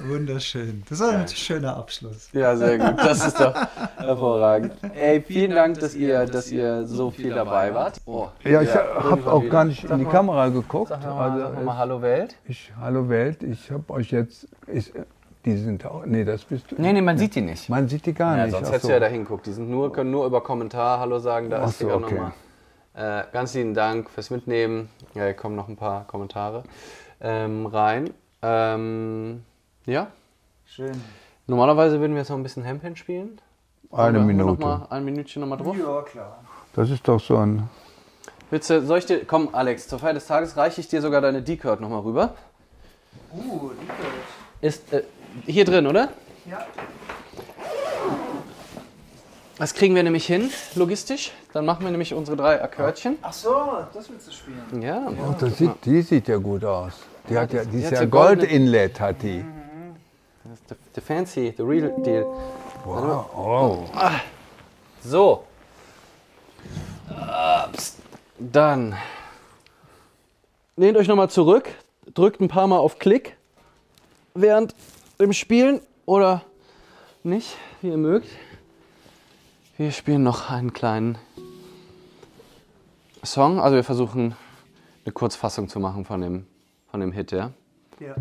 Wunderschön. Das ist ein schöner Abschluss. Ja, sehr gut. Das ist doch hervorragend. Ey, vielen Dank, dass ihr, dass ihr so viel dabei wart. Oh, ja, ich habe auch gar nicht in die Kamera geguckt. Sag mal, also, sag mal Hallo Welt. Ich, Hallo Welt. Ich habe euch jetzt... Ich, die sind auch. Nee, das bist du. Nee, nee, man sieht die nicht. Man sieht die gar ja, nicht. Sonst hättest so. du ja da hinguckt. Die sind nur, können nur über Kommentar Hallo sagen. Da Ach ist so, okay. nochmal. Äh, ganz lieben Dank fürs Mitnehmen. Ja, hier kommen noch ein paar Kommentare ähm, rein. Ähm, ja. Schön. Normalerweise würden wir jetzt noch ein bisschen Hempen spielen. Eine Minute. Noch mal, ein Minütchen nochmal drauf. Ja, klar. Das ist doch so ein. Willst du, soll ich dir, komm Alex, zur Feier des Tages reiche ich dir sogar deine D-Card nochmal rüber. Uh, D-Card. Ist, äh, hier drin, oder? Ja. Das kriegen wir nämlich hin, logistisch. Dann machen wir nämlich unsere drei Akkordchen. Ach so, das willst du spielen. Ja. Oh, das sieht, die sieht ja gut aus. Die hat ja, die, ist ja Gold-Inlet, hat die. Das ist the, the fancy, the real deal. Wow. Oh. So. Dann lehnt euch nochmal zurück, drückt ein paar Mal auf Klick während dem Spielen oder nicht, wie ihr mögt. Wir spielen noch einen kleinen Song. Also wir versuchen eine Kurzfassung zu machen von dem, von dem Hit, ja? Ja.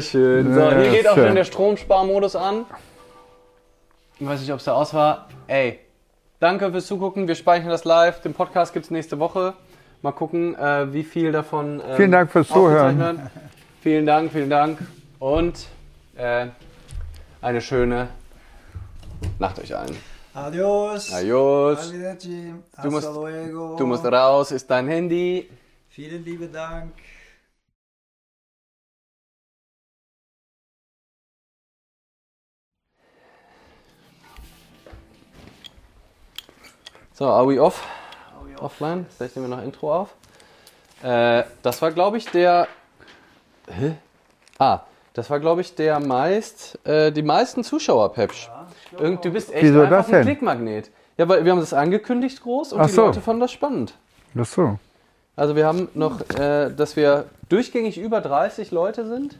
Sehr schön. So, hier geht auch schon der Stromsparmodus an. Ich weiß nicht, ob es da aus war. Ey, danke fürs Zugucken. Wir speichern das live. Den Podcast gibt es nächste Woche. Mal gucken, äh, wie viel davon. Ähm, vielen Dank fürs Zuhören. Vielen Dank, vielen Dank. Und äh, eine schöne Nacht euch allen. Adios. Adios. Du musst, du musst raus, ist dein Handy. Vielen lieben Dank. So, are we off? offline. Vielleicht nehmen wir noch Intro auf. Äh, das war, glaube ich, der. Hä? Ah, das war, glaube ich, der meist, äh, die meisten Zuschauer, Pepsch. Ja, du bist echt Wieso einfach ein? Klickmagnet. Ja, weil wir haben das angekündigt groß und Ach die so. Leute fanden das spannend. Ach so. Also wir haben noch, äh, dass wir durchgängig über 30 Leute sind.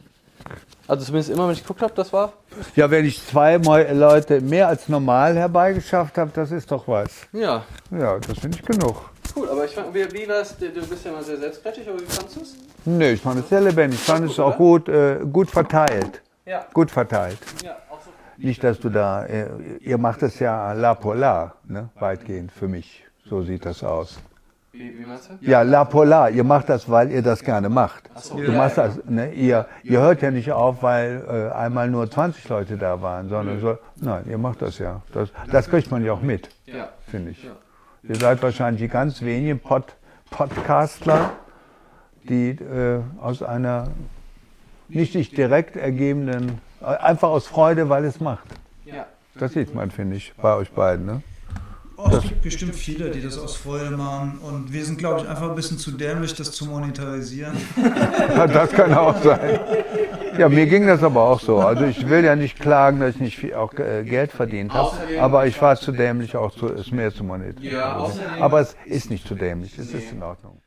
Also zumindest immer, wenn ich geguckt habe, das war. Ja, wenn ich zwei Leute mehr als normal herbeigeschafft habe, das ist doch was. Ja, Ja, das finde ich genug. cool. Aber ich fand, wie, wie war's? Du du bist ja mal sehr selbstkritisch, aber wie fandest du es? Nee, ich fand es sehr lebendig. Ich fand es gut, auch gut, äh, gut verteilt. Ja. Gut verteilt. Ja, auch so. Nicht, dass du da, äh, ihr macht es ja la polar, ne? weitgehend für mich. So sieht das aus. Wie, wie meinst du? Ja, la polar, ihr macht das, weil ihr das gerne macht. so. Du machst das, ne? ihr, ihr hört ja nicht auf, weil äh, einmal nur 20 Leute da waren, sondern so, nein, ihr macht das ja. Das, das kriegt man ja auch mit, finde ich. Ihr seid wahrscheinlich die ganz wenigen Pod, Podcastler, die äh, aus einer nicht sich direkt ergebenden, äh, einfach aus Freude, weil es macht. Ja. Das sieht man, finde ich, bei euch beiden. Ne? Oh, es gibt bestimmt viele, die das aus Freude machen. Und wir sind, glaube ich, einfach ein bisschen zu dämlich, das zu monetarisieren. Das kann auch sein. Ja, mir ging das aber auch so. Also ich will ja nicht klagen, dass ich nicht viel auch äh, Geld verdient habe, aber ich war zu dämlich, auch zu, es mehr zu monetarisieren. Aber es ist nicht zu dämlich, es ist in Ordnung.